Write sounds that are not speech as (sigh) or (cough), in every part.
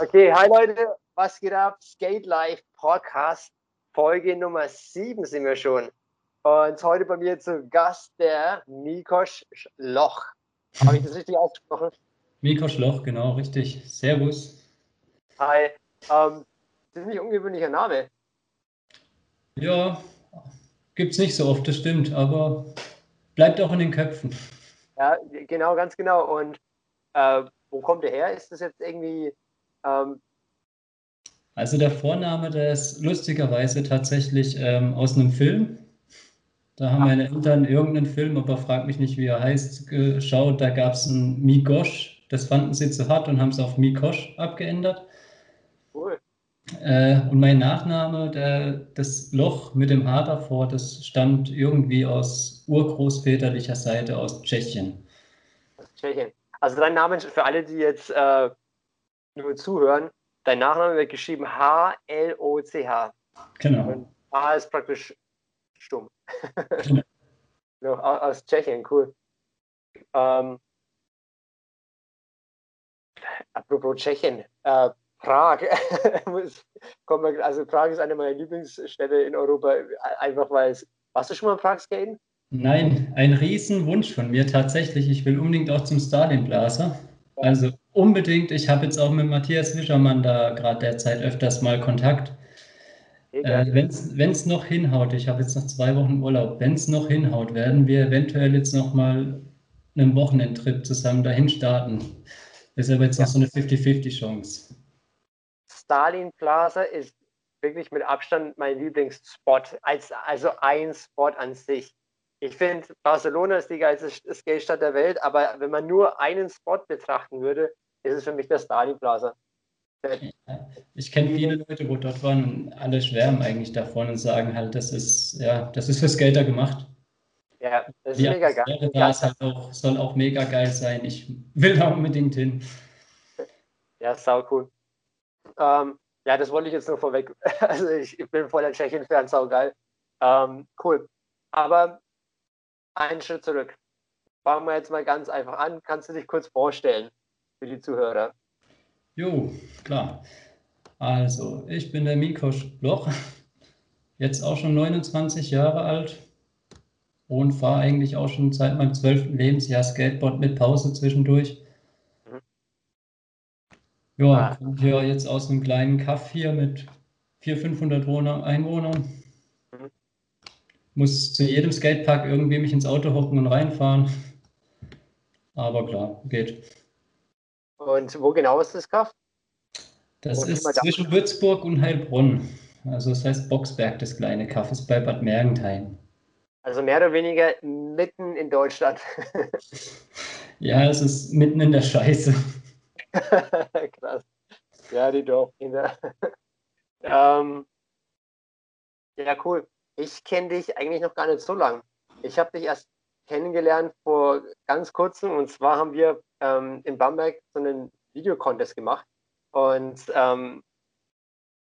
Okay, hi Leute, was geht ab? Skate Live Podcast, Folge Nummer 7 sind wir schon. Und heute bei mir zu Gast der Mikosch Loch. Habe ich das richtig ausgesprochen? Mikosch Loch, genau, richtig. Servus. Hi. Ähm, das ist nicht ungewöhnlicher Name. Ja, gibt es nicht so oft, das stimmt, aber bleibt auch in den Köpfen. Ja, genau, ganz genau. Und äh, wo kommt der her? Ist das jetzt irgendwie. Ähm also der Vorname, der ist lustigerweise tatsächlich ähm, aus einem Film. Da haben meine Eltern irgendeinen Film, aber frag mich nicht, wie er heißt, geschaut. Da gab es einen Mikosch. Das fanden sie zu hart und haben es auf Mikosch abgeändert. Cool. Äh, und mein Nachname, der, das Loch mit dem H davor, das stammt irgendwie aus urgroßväterlicher Seite aus Tschechien. Aus Tschechien. Also dein Name für alle, die jetzt äh, nur zuhören, dein Nachname wird geschrieben H-L-O-C-H. Genau. Und H ist praktisch stumm. Genau. (laughs) aus Tschechien, cool. Ähm, apropos Tschechien, äh, Prag. (laughs) also Prag ist eine meiner Lieblingsstädte in Europa, einfach weil es. Warst du schon mal in Prag skaten? Nein, ein Riesenwunsch von mir tatsächlich. Ich will unbedingt auch zum Stalin Blaser. Also unbedingt. Ich habe jetzt auch mit Matthias Wischermann da gerade derzeit öfters mal Kontakt. Äh, wenn es noch hinhaut, ich habe jetzt noch zwei Wochen Urlaub, wenn es noch hinhaut, werden wir eventuell jetzt noch mal einen Wochenendtrip zusammen dahin starten. Das ist aber jetzt ja. noch so eine 50-50-Chance. Stalin Plaza ist wirklich mit Abstand mein Lieblingsspot, als, also ein Spot an sich. Ich finde, Barcelona ist die geilste Skate-Stadt der Welt, aber wenn man nur einen Spot betrachten würde, ist es für mich der Stalin Plaza. Ich kenne viele Leute, wo dort waren und alle schwärmen eigentlich davon und sagen halt, das ist, ja, das ist für Skater gemacht. Ja, das ist die mega geil. Da halt auch, soll auch mega geil sein. Ich will da unbedingt hin. Ja, sau cool. Ähm, ja, das wollte ich jetzt nur vorweg. (laughs) Also ich, ich bin voller Tschechien-Fan, sau geil. Ähm, cool. Aber einen Schritt zurück. Fangen wir jetzt mal ganz einfach an. Kannst du dich kurz vorstellen für die Zuhörer? Jo, klar. Also, ich bin der Mikosch Bloch, jetzt auch schon 29 Jahre alt und fahre eigentlich auch schon seit meinem zwölften Lebensjahr Skateboard mit Pause zwischendurch. Mhm. Ja, ah. komme hier jetzt aus einem kleinen Kaff hier mit 400, 500 Einwohnern muss zu jedem Skatepark irgendwie mich ins Auto hocken und reinfahren. Aber klar, geht. Und wo genau ist das Kaff? Das ist zwischen Würzburg und Heilbronn. Also das heißt Boxberg, das kleine Kaff ist bei Bad Mergentheim. Also mehr oder weniger mitten in Deutschland. (laughs) ja, es ist mitten in der Scheiße. (laughs) Krass. Ja, die Dorfkinder. (laughs) ähm, ja, cool. Ich kenne dich eigentlich noch gar nicht so lange. Ich habe dich erst kennengelernt vor ganz kurzem und zwar haben wir ähm, in Bamberg so einen Videocontest gemacht. Und ähm,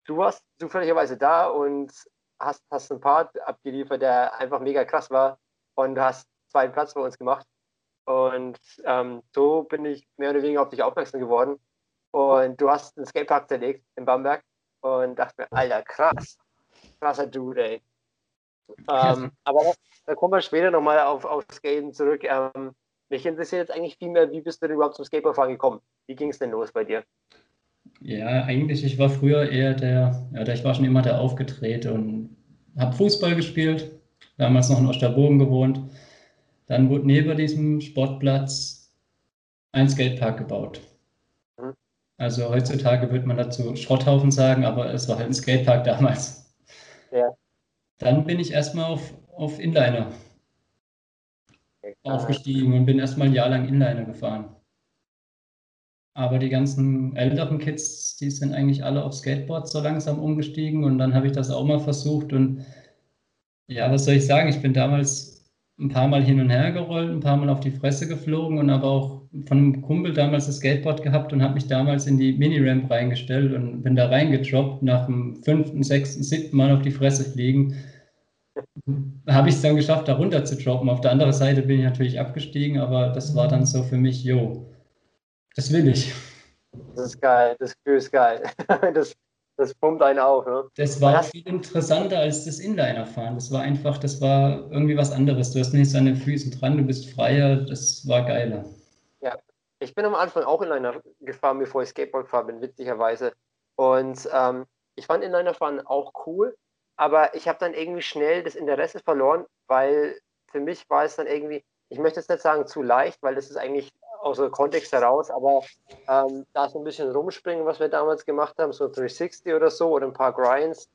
du warst zufälligerweise da und hast, hast einen Part abgeliefert, der einfach mega krass war. Und du hast zweiten Platz bei uns gemacht. Und ähm, so bin ich mehr oder weniger auf dich aufmerksam geworden. Und du hast einen Skatepark zerlegt in Bamberg. Und dachte mir, Alter, krass, krasser Dude, ey. Ähm, aber da kommen wir später nochmal auf, auf Skaten zurück. Ähm, mich interessiert jetzt eigentlich viel mehr, wie bist du denn überhaupt zum Skateboardfahren gekommen? Wie ging es denn los bei dir? Ja, eigentlich, ich war früher eher der, ja, ich war schon immer der Aufgetreten und habe Fußball gespielt, damals noch in Osterbogen gewohnt. Dann wurde neben diesem Sportplatz ein Skatepark gebaut. Mhm. Also heutzutage würde man dazu Schrotthaufen sagen, aber es war halt ein Skatepark (laughs) damals. Ja. Dann bin ich erstmal auf, auf Inliner aufgestiegen und bin erstmal ein Jahr lang Inliner gefahren. Aber die ganzen älteren Kids, die sind eigentlich alle auf Skateboard so langsam umgestiegen und dann habe ich das auch mal versucht und ja, was soll ich sagen? Ich bin damals ein paar Mal hin und her gerollt, ein paar Mal auf die Fresse geflogen und aber auch von einem Kumpel damals das Skateboard gehabt und habe mich damals in die Mini-Ramp reingestellt und bin da reingedroppt nach dem fünften, sechsten, siebten Mal auf die Fresse fliegen. Habe ich es dann geschafft, da runter zu droppen. Auf der anderen Seite bin ich natürlich abgestiegen, aber das war dann so für mich, jo, das will ich. Das ist geil, das Gefühl ist geil. (laughs) Das, das pumpt einen auf. Ne? Das war viel interessanter als das Inliner-Fahren. Das war einfach, das war irgendwie was anderes. Du hast nichts an den Füßen dran, du bist freier, das war geiler. Ja, ich bin am Anfang auch Inliner gefahren, bevor ich Skateboard gefahren bin, witzigerweise. Und ähm, ich fand Inliner-Fahren auch cool, aber ich habe dann irgendwie schnell das Interesse verloren, weil für mich war es dann irgendwie, ich möchte jetzt nicht sagen zu leicht, weil das ist eigentlich aus dem Kontext heraus, aber ähm, da so ein bisschen rumspringen, was wir damals gemacht haben, so 360 oder so oder ein paar Grinds,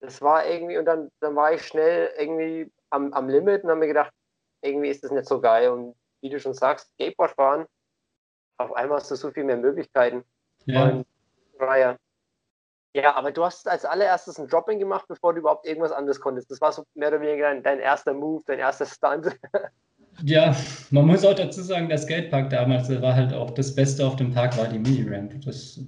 das war irgendwie, und dann, dann war ich schnell irgendwie am, am Limit und habe mir gedacht, irgendwie ist das nicht so geil. Und wie du schon sagst, Skateboard fahren, auf einmal hast du so viel mehr Möglichkeiten. Ja. Und freier. Ja, aber du hast als allererstes ein Dropping gemacht, bevor du überhaupt irgendwas anderes konntest. Das war so mehr oder weniger dein, dein erster Move, dein erster Stunt. (laughs) Ja, man muss auch dazu sagen, der Skatepark damals war halt auch das Beste auf dem Park, war die Mini-Ramp.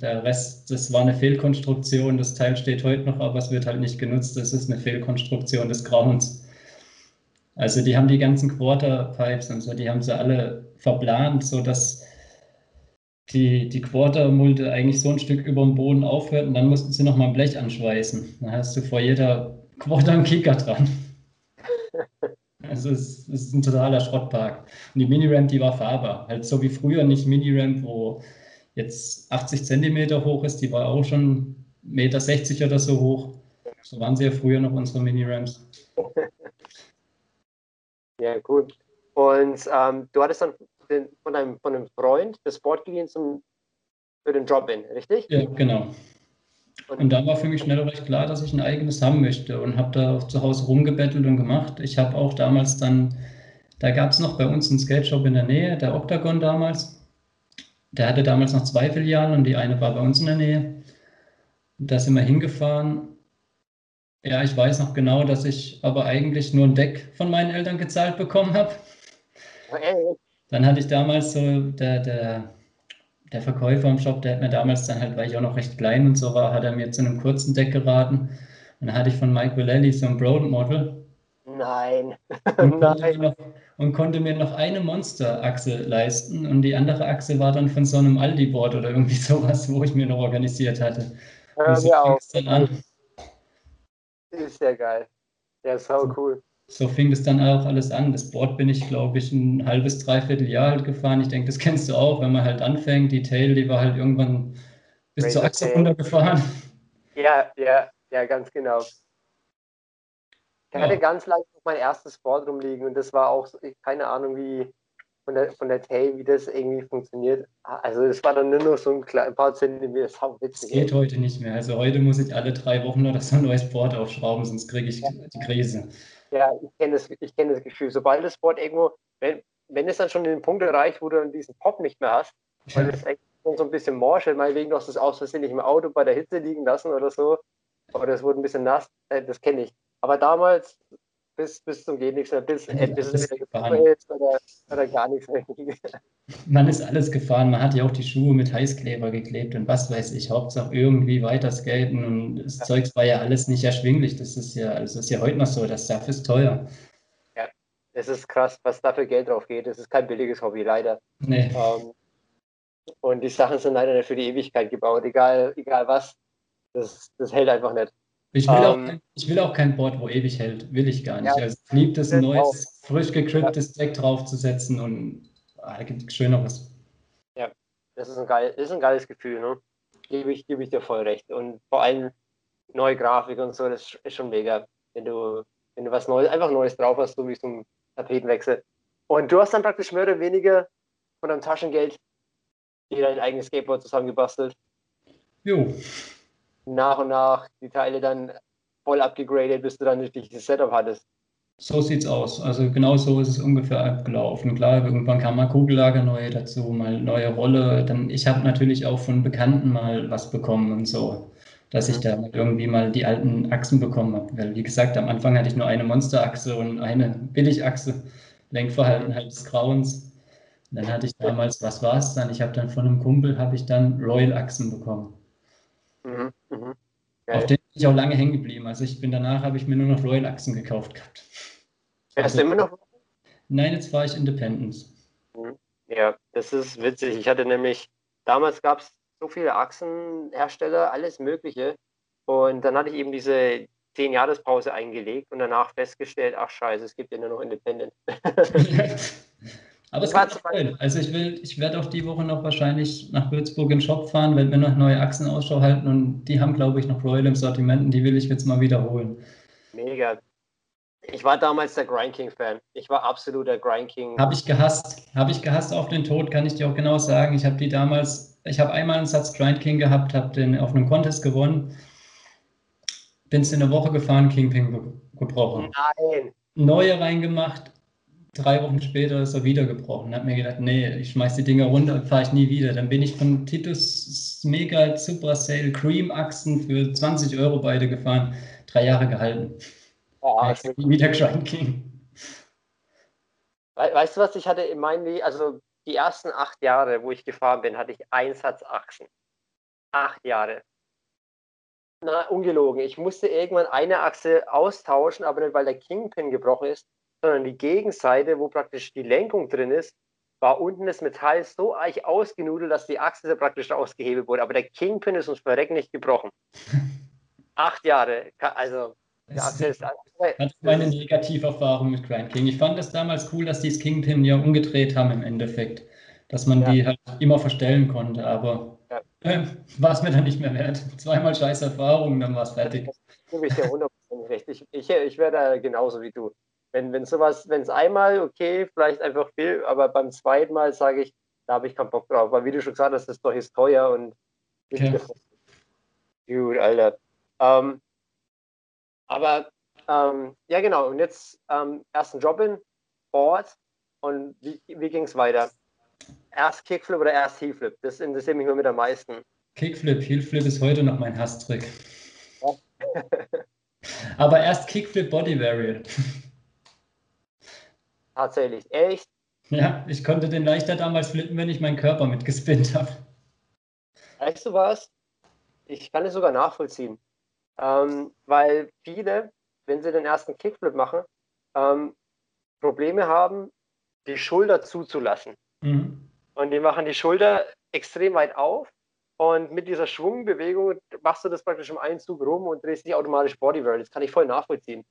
der Rest, das war eine Fehlkonstruktion. Das Teil steht heute noch, aber es wird halt nicht genutzt. Das ist eine Fehlkonstruktion des Grauens. Also die haben die ganzen Quarterpipes und so, die haben sie alle verplant, sodass die, die Quartermulte eigentlich so ein Stück über dem Boden aufhört und dann mussten sie nochmal ein Blech anschweißen. Dann hast du vor jeder Quarter einen Kicker dran. (laughs) Also es, es, ist ein totaler Schrottpark. Und die Mini-Ramp, die war fahrbar. Halt so wie früher nicht Mini-Ramp, wo jetzt 80 Zentimeter hoch ist, die war auch schon 1,60 Meter oder so hoch. So waren sie ja früher noch unsere Mini-Ramps. (laughs) Ja, gut. Und ähm, du hattest dann den, von, einem, von einem Freund das Board geliehen zum, für den Drop-In, richtig? Ja, genau. Und da war für mich schnell recht klar, dass ich ein eigenes haben möchte und habe da auch zu Hause rumgebettelt und gemacht. Ich habe auch damals dann, da gab es noch bei uns einen Skate Shop in der Nähe, der Octagon damals. Der hatte damals noch zwei Filialen und die eine war bei uns in der Nähe. Da sind wir hingefahren. Ja, ich weiß noch genau, dass ich aber eigentlich nur ein Deck von meinen Eltern gezahlt bekommen habe. Dann hatte ich damals so, der, der der Verkäufer im Shop, der hat mir damals dann halt, weil ich auch noch recht klein und so war, hat er mir zu einem kurzen Deck geraten. Und dann hatte ich von Mike Vallely so ein Broad Model. Nein. Und konnte, (laughs) Noch, und konnte mir noch eine Monster-Achse leisten. Und die andere Achse war dann von so einem Aldi-Board oder irgendwie (laughs) sowas, wo ich mir noch organisiert hatte. Auf. Dann an. Ist ja geil. Ja, ist so cool so fing das dann auch alles an. Das Board bin ich, glaube ich, ein halbes, dreiviertel Jahr halt gefahren. Ich denke, das kennst du auch, wenn man halt anfängt. Die Tail, die war halt irgendwann bis Great zur Achse runtergefahren. Ja, ja, ja, ganz genau. Ich ja. hatte ganz lange mein erstes Board rumliegen und das war auch, keine Ahnung, wie von der, von der Tail, wie das irgendwie funktioniert. Also es war dann nur noch so ein, ein paar Zentimeter, das witzig. Das geht heute nicht mehr. Also heute muss ich alle drei Wochen oder so ein neues Board aufschrauben, sonst kriege ich ja. die Krise. Ja, ich kenne das, kenn das Gefühl. Sobald das Board irgendwo, wenn, wenn es dann schon den Punkt erreicht, wo du dann diesen Pop nicht mehr hast, weil es so ein bisschen morsch, meinetwegen du hast das aus Versehen nicht im Auto bei der Hitze liegen lassen oder so, oder es wurde ein bisschen nass, äh, das kenne ich. Aber damals, bis, bis zum geht nichts mehr, bis, äh, bis es wieder gefahren ist oder, oder gar nichts mehr. Man ist alles gefahren, man hat ja auch die Schuhe mit Heißkleber geklebt und was weiß ich, Hauptsache irgendwie weiter skaten und das ja. Zeugs war ja alles nicht erschwinglich. Das ist ja, also ist ja heute noch so, das Stuff ist teuer. Ja, es ist krass, was da für Geld drauf geht. Es ist kein billiges Hobby, leider. Nee. Ähm, und die Sachen sind leider nicht für die Ewigkeit gebaut, egal, egal was. Das, das hält einfach nicht. Ich will, auch ähm, kein, ich will auch kein Board, wo ewig hält. Will ich gar nicht. Ja, also ich liebe es, ein neues, auch. frisch gekripptes. Deck draufzusetzen und ah, da gibt es Schöneres. Ja, das ist ein, geil, ist ein geiles Gefühl. Ne? Gebe ich, gebe ich dir voll recht. Und vor allem neue Grafik und so, das ist schon mega. Wenn du, wenn du was Neues, einfach Neues drauf hast, so wie so ein Tapetenwechsel. Und du hast dann praktisch mehr oder weniger von deinem Taschengeld dir dein eigenes Skateboard zusammengebastelt. Jo nach und nach die Teile dann voll abgegradet, bis du dann ein richtiges Setup hattest. So sieht's aus. Also genau so ist es ungefähr abgelaufen. Klar, irgendwann kam mal Kugellager neue dazu, mal neue Rolle. Dann ich habe natürlich auch von Bekannten mal was bekommen und so, dass ich mhm. da irgendwie mal die alten Achsen bekommen habe. Weil wie gesagt, am Anfang hatte ich nur eine Monsterachse und eine Billigachse, Lenkverhalten halt des Grauens. dann hatte ich damals, was war es dann? Ich habe dann von einem Kumpel habe ich dann Royal Achsen bekommen. Mhm, mhm. Auf den bin ich auch lange hängen geblieben. Also ich bin danach, habe ich mir nur noch Royal Achsen gekauft gehabt. Hast also, du immer noch? Nein, jetzt war ich Independence. Mhm. Ja, das ist witzig. Ich hatte nämlich, damals gab es so viele Achsenhersteller, alles Mögliche. Und dann hatte ich eben diese 10-Jahres-Pause eingelegt und danach festgestellt, ach scheiße, es gibt ja nur noch Independent. (laughs) (laughs) (laughs) Aber es war toll. Also ich will, ich werde auch die Woche noch wahrscheinlich nach Würzburg in den Shop fahren, werde mir noch neue Achsen Ausschau halten und die haben, glaube ich, noch Royal im Sortiment und die will ich jetzt mal wiederholen. Mega. Ich war damals der Grind King-Fan. Ich war absoluter Grind King. Habe ich gehasst. Habe ich gehasst auf den Tod, kann ich dir auch genau sagen. Ich habe die damals, ich habe einmal einen Satz Grind King gehabt, habe den auf einem Contest gewonnen. Bin es in der Woche gefahren, Kingpin gebrochen. Nein. Neue reingemacht, drei Wochen später ist er wieder gebrochen. Hab mir gedacht, nee, ich schmeiß die Dinger runter und fahre ich nie wieder. Dann bin ich von Titus Mega Super Sale Cream Achsen für 20 Euro beide gefahren. Drei Jahre gehalten. Oh, ich bin wieder Grind King. Weißt du was, ich hatte in meinem Leben, also die ersten acht Jahre, wo ich gefahren bin, hatte ich Einsatzachsen. Acht Jahre. Na, ungelogen. Ich musste irgendwann eine Achse austauschen, aber nicht, weil der Kingpin gebrochen ist, sondern die Gegenseite, wo praktisch die Lenkung drin ist, war unten das Metall so eich ausgenudelt, dass die Achse praktisch ausgehebelt wurde. Aber der Kingpin ist uns verreckt nicht gebrochen. (laughs) Acht Jahre. Also, das ist, hat meine Negativerfahrung mit Grind King. Ich fand es damals cool, dass die das Kingpin ja umgedreht haben im Endeffekt. Dass man ja. die halt immer verstellen konnte, aber ja. äh, war es mir dann nicht mehr wert. (laughs) Zweimal scheiß Erfahrung, dann war es fertig. Das hundertprozentig recht. Ich, ich, ich wäre da genauso wie du wenn, wenn sowas, wenn es einmal okay, vielleicht einfach viel, aber beim zweiten Mal sage ich, da habe ich keinen Bock drauf, weil wie du schon gesagt hast, das ist doch ist teuer und okay. gut, Alter. Ähm, aber ähm, ja genau, und jetzt ähm, ersten Job in Ort und wie, wie ging es weiter? Erst Kickflip oder erst Heelflip? Das interessiert mich nur mit am meisten. Kickflip, Heelflip ist heute noch mein Hasstrick. Ja. (laughs) aber erst Kickflip Body Variant. Tatsächlich. Echt? Ja, ich konnte den leichter damals flippen, wenn ich meinen Körper mitgespinnt habe. Weißt du was? Ich kann es sogar nachvollziehen. Ähm, weil viele, wenn sie den ersten Kickflip machen, ähm, Probleme haben, die Schulter zuzulassen. Mhm. Und die machen die Schulter extrem weit auf und mit dieser Schwungbewegung machst du das praktisch im Einzug rum und drehst dich automatisch Bodyworld. Das kann ich voll nachvollziehen.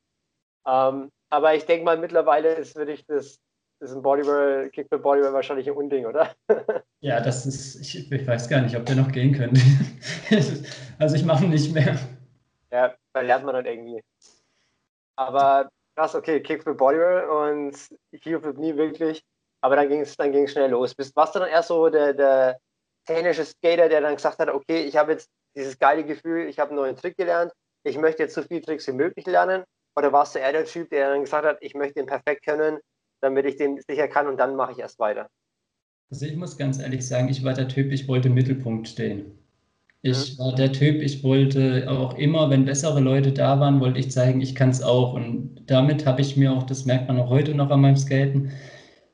Ähm, aber ich denke mal, mittlerweile ist wirklich das, das ist ein Bodybuilder, Kickball Bodybuilder wahrscheinlich ein Unding, oder? (laughs) ja, das ist, ich, ich, weiß gar nicht, ob der noch gehen könnte. (laughs) also ich mache nicht mehr. Ja, da lernt man dann irgendwie. Aber krass, okay, Kickflip Bodybuilder und Heelflip nie wirklich. Aber dann ging es dann ging's schnell los. Bist, warst du dann erst so der, der technische Skater, der dann gesagt hat, okay, ich habe jetzt dieses geile Gefühl, ich habe einen neuen Trick gelernt, ich möchte jetzt so viele Tricks wie möglich lernen oder warst du eher der Typ, der dann gesagt hat, ich möchte den perfekt können, damit ich den sicher kann und dann mache ich erst weiter? Also ich muss ganz ehrlich sagen, ich war der Typ, ich wollte im Mittelpunkt stehen. Ich mhm. war der Typ, ich wollte auch immer, wenn bessere Leute da waren, wollte ich zeigen, ich kann es auch. Und damit habe ich mir auch, das merkt man auch heute noch an meinem Skaten,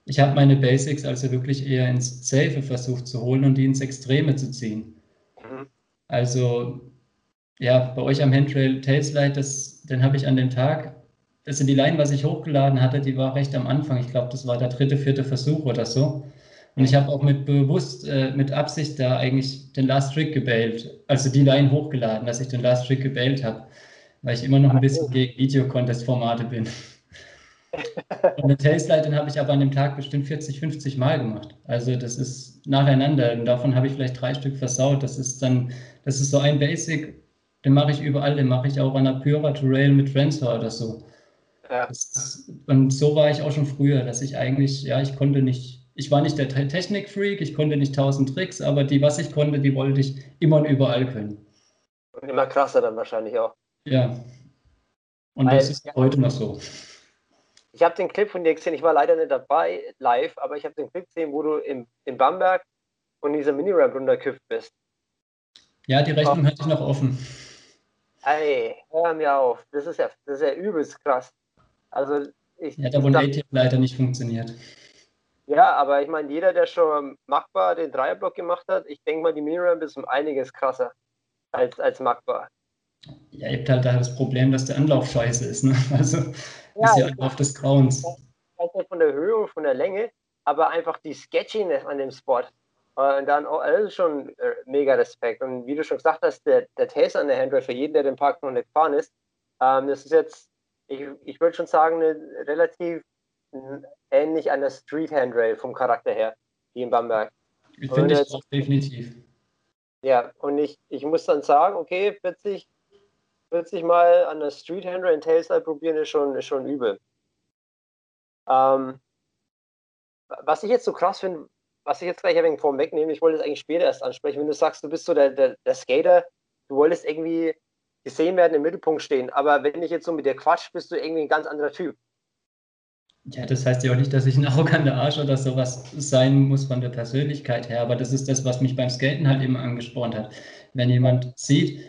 ich habe meine Basics also wirklich eher ins Safe versucht zu holen und die ins Extreme zu ziehen. Mhm. Also ja, bei euch am Handrail Tailslide, das, den habe ich an dem Tag, das sind die Line, was ich hochgeladen hatte, die war recht am Anfang. Ich glaube, das war der dritte, vierte Versuch oder so. Und ich habe auch mit bewusst, äh, mit Absicht da eigentlich den Last Trick gebailt, also die Line hochgeladen, dass ich den Last Trick gebailt habe, weil ich immer noch ein bisschen gegen Video-Contest-Formate bin. (laughs) Und den Tailslide, den habe ich aber an dem Tag bestimmt 40, 50 Mal gemacht. Also das ist nacheinander. Und davon habe ich vielleicht drei Stück versaut. Das ist dann, das ist so ein Basic, den mache ich überall, den mache ich auch an der Pura to Rail mit Transfer oder so. Ja. Ist, und so war ich auch schon früher, dass ich eigentlich, ja, ich konnte nicht, ich war nicht der Technikfreak, ich konnte nicht tausend Tricks, aber die, was ich konnte, die wollte ich immer und überall können. Und immer krasser dann wahrscheinlich auch. Ja. Und Weil, das ist ja. heute noch so. Ich habe den Clip von dir gesehen, ich war leider nicht dabei live, aber ich habe den Clip gesehen, wo du im, in Bamberg von dieser Mini-Ramp runterküpft bist. Ja, die Rechnung oh. hatte ich noch offen. Ey, hör mir auf. Das ist ja, das ist ja übelst krass. Also ich. Da wo Native leider nicht funktioniert. Ja, aber ich meine, jeder, der schon machbar den Dreierblock gemacht hat, ich denke mal, die Miniramp ist um einiges krasser als, als machbar. Ja, ihr habt halt da das Problem, dass der Anlauf scheiße ist. Ne? (laughs) Also ja, ist ja Anlauf des Grauens. Von der Höhe und von der Länge, aber einfach die Sketchiness an dem Spot. Und dann, oh, das ist schon äh, mega Respekt. Und wie du schon gesagt hast, der, der Taser an der Handrail für jeden, der den Park noch nicht gefahren ist, ähm, das ist jetzt, ich, ich würde schon sagen, eine relativ ähnlich an der Street Handrail vom Charakter her, wie in Bamberg. Finde ich auch definitiv. Ja, und ich, ich muss dann sagen, okay, 40, 40 Mal an der Street Handrail in Tailslide probieren ist schon, ist schon übel. Ähm, was ich jetzt so krass finde, was ich jetzt gleich ein wenig vorwegnehme, ich wollte es eigentlich später erst ansprechen, wenn du sagst, du bist so der, der, der Skater, du wolltest irgendwie gesehen werden, im Mittelpunkt stehen, aber wenn ich jetzt so mit dir quatsch, bist du irgendwie ein ganz anderer Typ. Ja, das heißt ja auch nicht, dass ich ein (laughs) arroganter Arsch oder sowas sein muss von der Persönlichkeit her, aber das ist das, was mich beim Skaten halt immer angespornt hat. Wenn jemand sieht,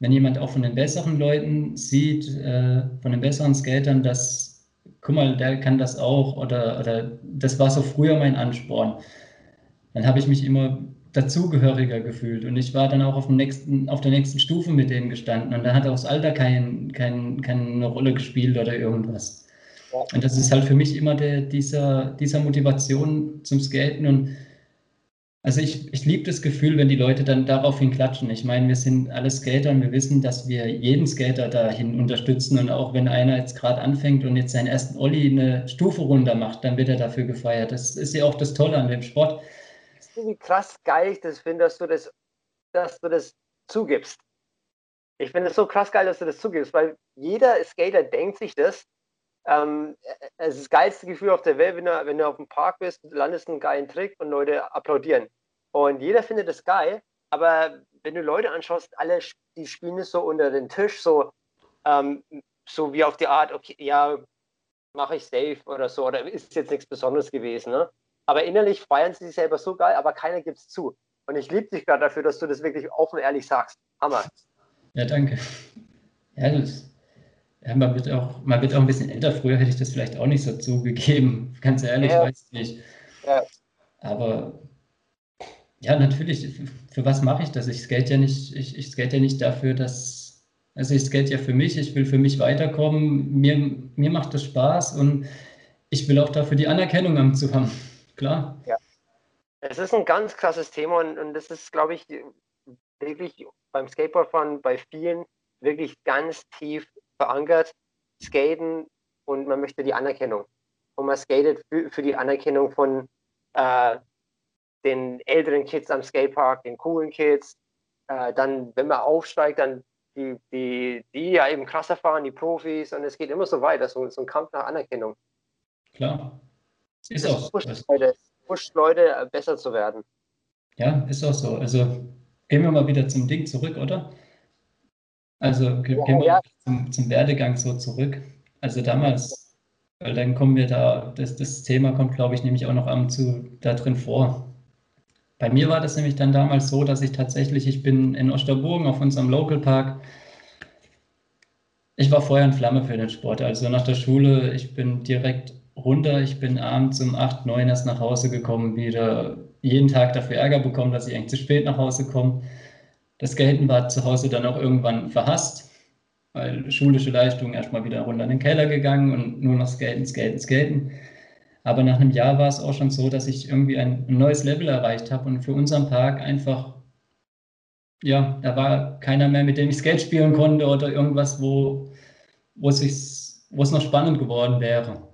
wenn jemand auch von den besseren Leuten sieht, äh, von den besseren Skatern, dass, guck mal, der kann das auch oder, oder das war so früher mein Ansporn, dann habe ich mich immer dazugehöriger gefühlt und ich war dann auch auf, dem nächsten, auf der nächsten Stufe mit denen gestanden und da hat auch das Alter kein, kein, keine Rolle gespielt oder irgendwas. Und das ist halt für mich immer der, dieser, dieser Motivation zum Skaten. Und also ich, ich liebe das Gefühl, wenn die Leute dann daraufhin klatschen. Ich meine, wir sind alle Skater und wir wissen, dass wir jeden Skater dahin unterstützen. Und auch wenn einer jetzt gerade anfängt und jetzt seinen ersten Olli eine Stufe runter macht, dann wird er dafür gefeiert. Das ist ja auch das Tolle an dem Sport. Wie krass geil ich das finde, dass du das, dass du das zugibst. Ich finde es so krass geil, dass du das zugibst, weil jeder Skater denkt sich das ähm, es ist das geilste Gefühl auf der Welt, wenn du, wenn du auf dem Park bist, landest einen geilen Trick und Leute applaudieren. Und jeder findet das geil, aber wenn du Leute anschaust, alle die spielen es so unter den Tisch, so, ähm, so wie auf die Art, okay, ja, mache ich safe oder so, oder ist jetzt nichts Besonderes gewesen. Ne? Aber innerlich feiern sie sich selber so geil, aber keiner gibt es zu. Und ich liebe dich gerade dafür, dass du das wirklich offen ehrlich sagst. Hammer. Ja, danke. Ja, das ja, man wird auch, man wird auch ein bisschen älter. Früher hätte ich das vielleicht auch nicht so zugegeben. (laughs) Ganz ehrlich, ja. weiß ich nicht. Ja. Aber ja, natürlich, für was mache ich das? Ich skate ja nicht, ich, ich skate ja nicht dafür, dass, also ich skate ja für mich, ich will für mich weiterkommen. Mir, mir macht das Spaß und ich will auch dafür die Anerkennung zu haben. (laughs) Klar. Ja. Es ist ein ganz krasses Thema und, und das ist, glaube ich, wirklich beim Skateboardfahren bei vielen wirklich ganz tief verankert, skaten und man möchte die Anerkennung. Und man skatet für, für die Anerkennung von äh, den älteren Kids am Skatepark, den coolen Kids. Äh, dann, wenn man aufsteigt, dann die, die, die ja eben krasser fahren, die Profis und es geht immer so weiter, so, so ein Kampf nach Anerkennung. Klar. Ist das auch pusht so. Leute, pusht Leute, äh, besser zu werden. Ja, ist auch so. Also gehen wir mal wieder zum Ding zurück, oder? Also gehen wir ja. zum, zum, Werdegang so zurück. Also damals, weil dann kommen wir da, das, das Thema kommt, glaube ich, nämlich auch noch am zu da drin vor. Bei mir war das nämlich dann damals so, dass ich tatsächlich, ich bin in Osterburgen auf unserem Local Park. Ich war Feuer und Flamme für den Sport. Also nach der Schule, ich bin direkt runter. Ich bin abends um 8, 9 erst nach Hause gekommen, wieder jeden Tag dafür Ärger bekommen, dass ich eigentlich zu spät nach Hause komme. Das Skaten war zu Hause dann auch irgendwann verhasst, weil schulische Leistungen erstmal wieder runter in den Keller gegangen und nur noch Skaten, Skaten, Skaten. Aber nach einem Jahr war es auch schon so, dass ich irgendwie ein neues Level erreicht habe und für unseren Park einfach, ja, da war keiner mehr, mit dem ich Skate spielen konnte oder irgendwas, wo, wo, wo es noch spannend geworden wäre.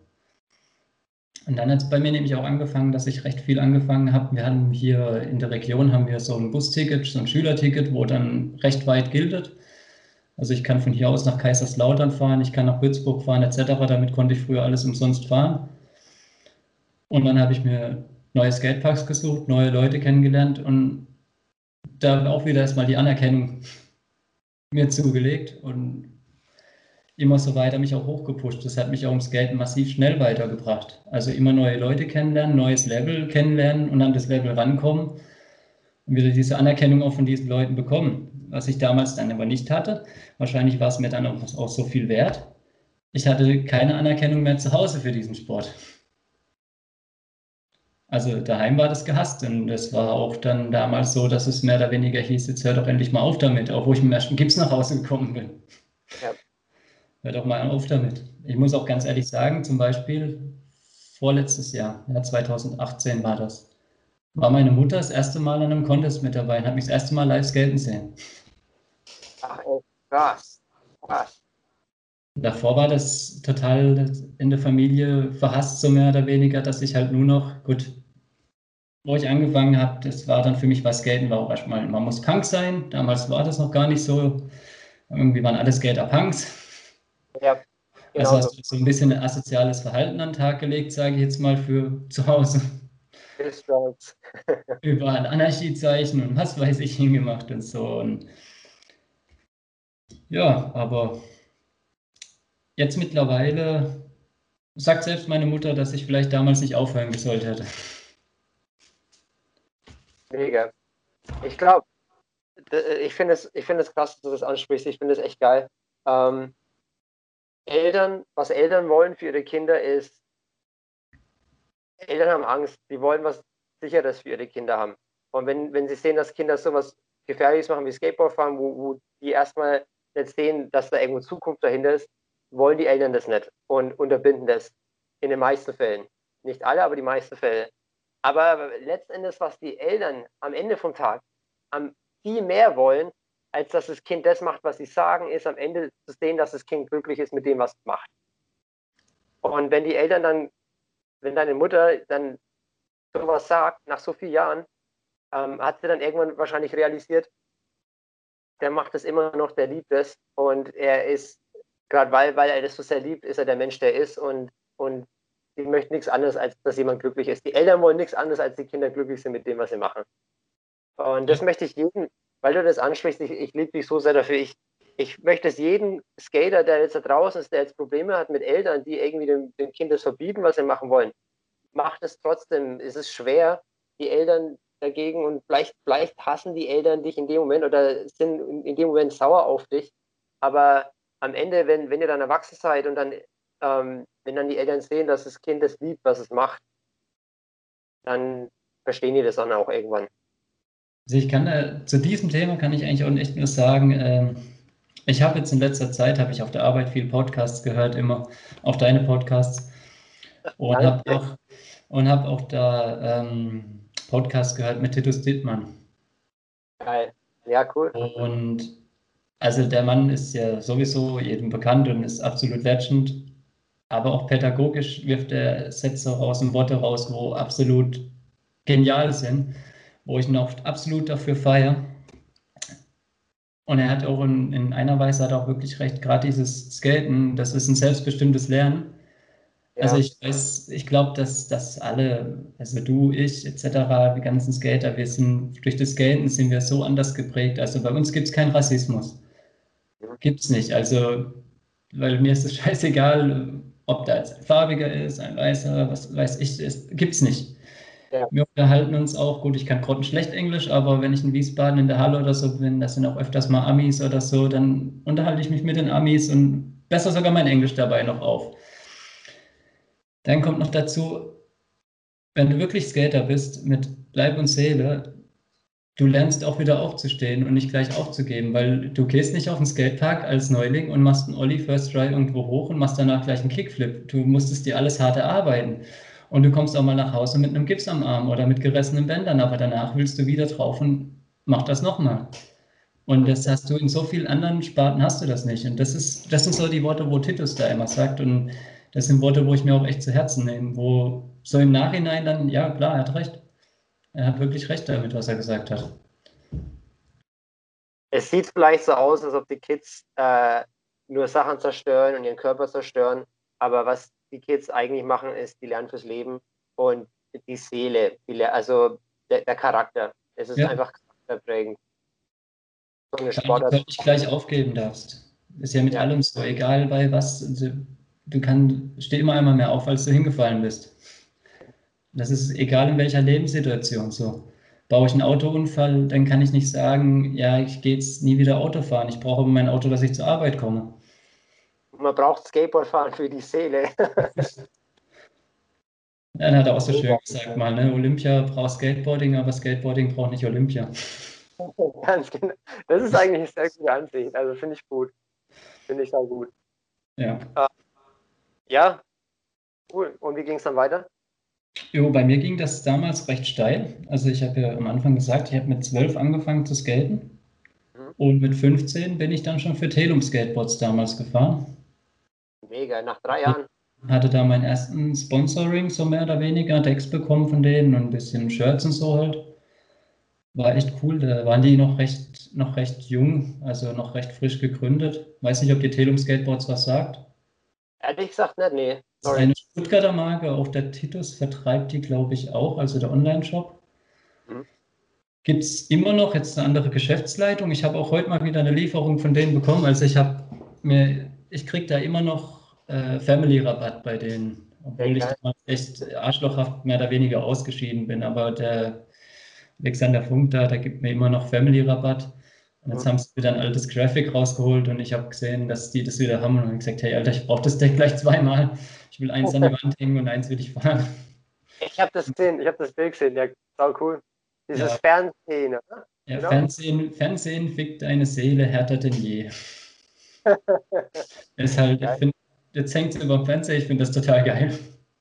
Und dann hat es bei mir nämlich auch angefangen, dass ich recht viel angefangen habe. Wir haben hier in der Region haben wir so ein Busticket, so ein Schülerticket, wo dann recht weit giltet. Also ich kann von hier aus nach Kaiserslautern fahren, ich kann nach Würzburg fahren etc. Damit konnte ich früher alles umsonst fahren. Und dann habe ich mir neue Skateparks gesucht, neue Leute kennengelernt und da auch wieder erstmal die Anerkennung (laughs) mir zugelegt und immer so weiter mich auch hochgepusht. Das hat mich auch im Skaten massiv schnell weitergebracht. Also immer neue Leute kennenlernen, neues Level kennenlernen und an das Level rankommen und wieder diese Anerkennung auch von diesen Leuten bekommen. Was ich damals dann aber nicht hatte. Wahrscheinlich war es mir dann auch, auch so viel wert. Ich hatte keine Anerkennung mehr zu Hause für diesen Sport. Also daheim war das gehasst und es war auch dann damals so, dass es mehr oder weniger hieß, jetzt hör doch endlich mal auf damit, wo ich mit dem ersten Gips nach Hause gekommen bin. Ja. Hör doch mal auf damit. Ich muss auch ganz ehrlich sagen, zum Beispiel vorletztes Jahr, ja, 2018 war das, war meine Mutter das erste Mal an einem Contest mit dabei und hat mich das erste Mal live skaten sehen. Ach, ey, krass. Krass. Davor war das total in der Familie verhasst, so mehr oder weniger, dass ich halt nur noch, gut, wo ich angefangen habe, das war dann für mich was Skaten, war auch erstmal, man muss Punk sein. Damals war das noch gar nicht so. Irgendwie waren alle Skater Punks. Ja. Also hast du so ein bisschen ein asoziales Verhalten an den Tag gelegt, sage ich jetzt mal, für zu Hause. (laughs) Überall Anarchiezeichen und was weiß ich hingemacht und so. Und ja, aber jetzt mittlerweile sagt selbst meine Mutter, dass ich vielleicht damals nicht aufhören sollte hätte. Mega. Ich glaube, ich finde es, find es krass, dass du das ansprichst. Ich finde es echt geil. Ähm, Eltern, was Eltern wollen für ihre Kinder ist, Eltern haben Angst, die wollen was Sicheres für ihre Kinder haben. Und wenn, wenn sie sehen, dass Kinder sowas Gefährliches machen wie Skateboard fahren, wo, wo die erstmal nicht sehen, dass da irgendwo Zukunft dahinter ist, wollen die Eltern das nicht und unterbinden das in den meisten Fällen. Nicht alle, aber die meisten Fälle. Aber letztendlich, was die Eltern am Ende vom Tag am viel mehr wollen, als dass das Kind das macht, was sie sagen, ist am Ende zu sehen, dass das Kind glücklich ist mit dem, was es macht. Und wenn die Eltern dann, wenn deine Mutter dann sowas sagt, nach so vielen Jahren, ähm, hat sie dann irgendwann wahrscheinlich realisiert, der macht es immer noch, der liebt es und er ist, gerade weil, weil er das so sehr liebt, ist er der Mensch, der ist und, und die möchten nichts anderes, als dass jemand glücklich ist. Die Eltern wollen nichts anderes, als die Kinder glücklich sind mit dem, was sie machen. Und das möchte ich jedem, weil du das ansprichst, ich, ich liebe dich so sehr dafür. Ich, ich möchte es jedem Skater, der jetzt da draußen ist, der jetzt Probleme hat mit Eltern, die irgendwie dem, dem Kind das verbieten, was sie machen wollen, macht es trotzdem. Es ist schwer, die Eltern dagegen und vielleicht, vielleicht hassen die Eltern dich in dem Moment oder sind in dem Moment sauer auf dich. Aber am Ende, wenn, wenn ihr dann erwachsen seid und dann, ähm, wenn dann die Eltern sehen, dass das Kind das liebt, was es macht, dann verstehen die das dann auch irgendwann. Also ich kann äh, zu diesem Thema kann ich eigentlich auch echt nur sagen, äh, ich habe jetzt in letzter Zeit, habe ich auf der Arbeit viel Podcasts gehört, immer auch deine Podcasts. Und habe auch, und hab auch da ähm, Podcasts gehört mit Titus Dittmann. Geil, ja cool. Und also der Mann ist ja sowieso jedem bekannt und ist absolut legend, aber auch pädagogisch wirft er Sätze raus und Worte raus, wo absolut genial sind wo ich ihn auch absolut dafür feiere. Und er hat auch in, in einer Weise hat auch wirklich recht, gerade dieses Skaten, das ist ein selbstbestimmtes Lernen. Ja. Also ich weiß, ich glaube, dass, dass alle, also du, ich etc., die ganzen Skater, wir sind, durch das Skaten sind wir so anders geprägt. Also bei uns gibt es keinen Rassismus. Gibt es nicht. Also, weil mir ist es (laughs) scheißegal, ob da jetzt ein farbiger ist, ein weißer, was weiß ich, gibt es nicht. Ja. Wir unterhalten uns auch, gut, ich kann grottenschlecht Englisch, aber wenn ich in Wiesbaden in der Halle oder so bin, das sind auch öfters mal Amis oder so, dann unterhalte ich mich mit den Amis und besser sogar mein Englisch dabei noch auf. Dann kommt noch dazu, wenn du wirklich Skater bist, mit Leib und Seele, du lernst auch wieder aufzustehen und nicht gleich aufzugeben, weil du gehst nicht auf den Skatepark als Neuling und machst einen Ollie First Try irgendwo hoch und machst danach gleich einen Kickflip. Du musstest dir alles hart erarbeiten. Und du kommst auch mal nach Hause mit einem Gips am Arm oder mit gerissenen Bändern, aber danach willst du wieder drauf und mach das nochmal. Und das hast du in so vielen anderen Sparten hast du das nicht. Und das ist, das sind so die Worte, wo Titus da immer sagt. Und das sind Worte, wo ich mir auch echt zu Herzen nehme, wo so im Nachhinein dann, ja klar, er hat recht. Er hat wirklich recht damit, was er gesagt hat. Es sieht vielleicht so aus, als ob die Kids äh, nur Sachen zerstören und ihren Körper zerstören. Aber was die Kids eigentlich machen, ist, die lernen fürs Leben und die Seele, die, also der, der, Charakter. Es ist ja. einfach charakterprägend. So eine Sportart. Du nicht gleich aufgeben darfst. Ist ja mit ja. allem so, egal bei was. Also, du kannst, steh immer einmal mehr auf, als du hingefallen bist. Das ist egal in welcher Lebenssituation so. Baue ich einen Autounfall, dann kann ich nicht sagen, ja, ich gehe jetzt nie wieder Auto fahren. Ich brauche mein Auto, dass ich zur Arbeit komme man braucht Skateboardfahren für die Seele. (laughs) Ja, dann hat er auch so schön gesagt mal, ne? Olympia braucht Skateboarding, aber Skateboarding braucht nicht Olympia. (laughs) Ganz genau. Das ist eigentlich eine sehr gute Ansicht. Also finde ich gut. Finde ich auch gut. Ja. Uh, ja, cool. Und wie ging es dann weiter? Jo, bei mir ging das damals recht steil. Also ich habe ja am Anfang gesagt, ich habe mit zwölf angefangen zu skaten. Mhm. Und mit 15 bin ich dann schon für Telum Skateboards damals gefahren. Mega, nach drei Jahren. Hatte da meinen ersten Sponsoring, so mehr oder weniger, Decks bekommen von denen und ein bisschen Shirts und so halt. War echt cool. Da waren die noch recht, noch recht jung, also noch recht frisch gegründet. Weiß nicht, ob die Telum Skateboards was sagt. Ehrlich gesagt nicht, nee. Das ist eine Stuttgarter Marke, auch der Titus vertreibt die, glaube ich, auch, also der Online-Shop. Mhm. Gibt es immer noch jetzt eine andere Geschäftsleitung? Ich habe auch heute mal wieder eine Lieferung von denen bekommen. Also ich habe mir, ich kriege da immer noch äh, Family-Rabatt bei denen, obwohl ich damals echt arschlochhaft mehr oder weniger ausgeschieden bin. Aber der Alexander Funk da, der gibt mir immer noch Family-Rabatt. Und jetzt haben sie wieder ein altes Graphic rausgeholt und ich habe gesehen, dass die das wieder haben und habe gesagt, hey Alter, ich brauche das Deck gleich zweimal. Ich will eins an die Wand hängen und eins will ich fahren. Ich habe das gesehen, ich habe das Bild gesehen, ja, sau cool. Dieses ja. Fernsehen, oder? Ja, genau. Fernsehen, Fernsehen fickt eine Seele härter denn je. (laughs) ist halt, ich find, jetzt hängt es über dem Fernseher, ich finde das total geil.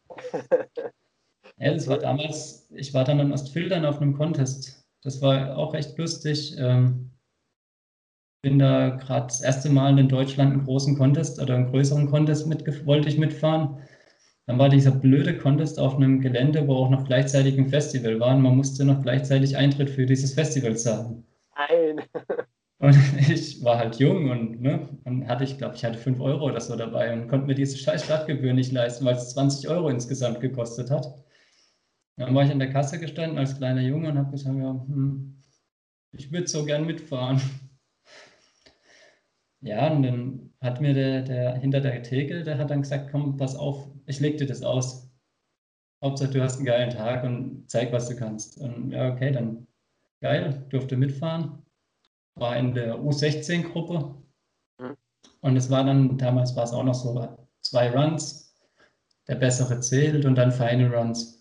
(laughs) ja, das war damals, ich war dann in Ostfildern auf einem Contest. Das war auch echt lustig. Ähm, bin da gerade das erste Mal in Deutschland einen großen Contest oder einen größeren Contest mit, wollte ich mitfahren. Dann war dieser blöde Contest auf einem Gelände, wo auch noch gleichzeitig ein Festival war und man musste noch gleichzeitig Eintritt für dieses Festival zahlen. Nein. (laughs) Und (laughs) ich war halt jung und ne, dann hatte ich, glaube ich, hatte 5 Euro oder so dabei und konnte mir diese scheiß Stadtgebühr nicht leisten, weil es 20 Euro insgesamt gekostet hat. Dann war ich an der Kasse gestanden als kleiner Junge und habe gesagt, ja, hm, ich würde so gern mitfahren. (laughs) Ja, und dann hat mir der, der hinter der Theke, der hat dann gesagt, komm, pass auf, ich leg dir das aus. Hauptsache, du hast einen geilen Tag und zeig, was du kannst. Und ja, okay, dann geil, durfte mitfahren. War in der U16-Gruppe. Mhm. Und es war dann, damals war es auch noch so, zwei Runs, der bessere zählt und dann Final Runs.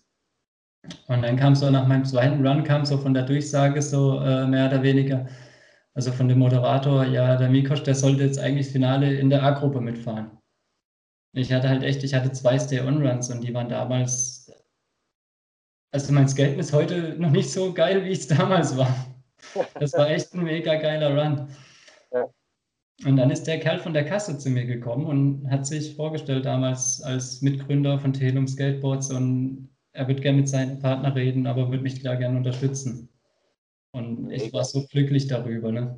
Und dann kam so nach meinem zweiten Run, kam so von der Durchsage so äh, mehr oder weniger, also von dem Moderator, ja, der Mikosch, der sollte jetzt eigentlich das Finale in der A-Gruppe mitfahren. Ich hatte halt echt, ich hatte zwei Stay-On-Runs und die waren damals, also mein Skaten ist heute noch nicht so geil, wie es damals war. Das war echt ein mega geiler Run. Und dann ist der Kerl von der Kasse zu mir gekommen und hat sich vorgestellt damals als Mitgründer von Telum Skateboards und er wird gerne mit seinem Partner reden, aber würde mich da gerne unterstützen. Und ich war so glücklich darüber. Ne?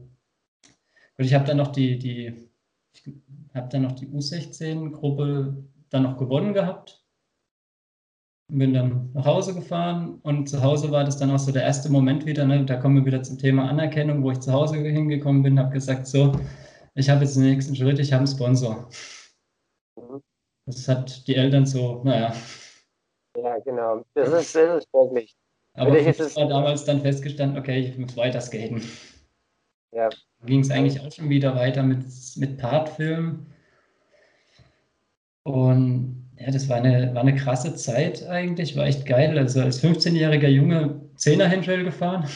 Und ich habe dann noch die, die, ich habe dann noch die U16-Gruppe dann noch gewonnen gehabt. Bin dann nach Hause gefahren und zu Hause war das dann auch so der erste Moment wieder. Ne? Da kommen wir wieder zum Thema Anerkennung, wo ich zu Hause hingekommen bin, habe gesagt, so, ich habe jetzt den nächsten Schritt, ich habe einen Sponsor. Das hat die Eltern so, naja. Ja, genau. Das ist, das ist wirklich. Aber ich war damals dann festgestanden, okay, ich muss weiter skaten. Ja. Ging es eigentlich auch schon wieder weiter mit, mit Partfilm. Ja, das war eine, war eine krasse Zeit eigentlich, war echt geil. Also als 15-jähriger Junge 10er Handrail gefahren.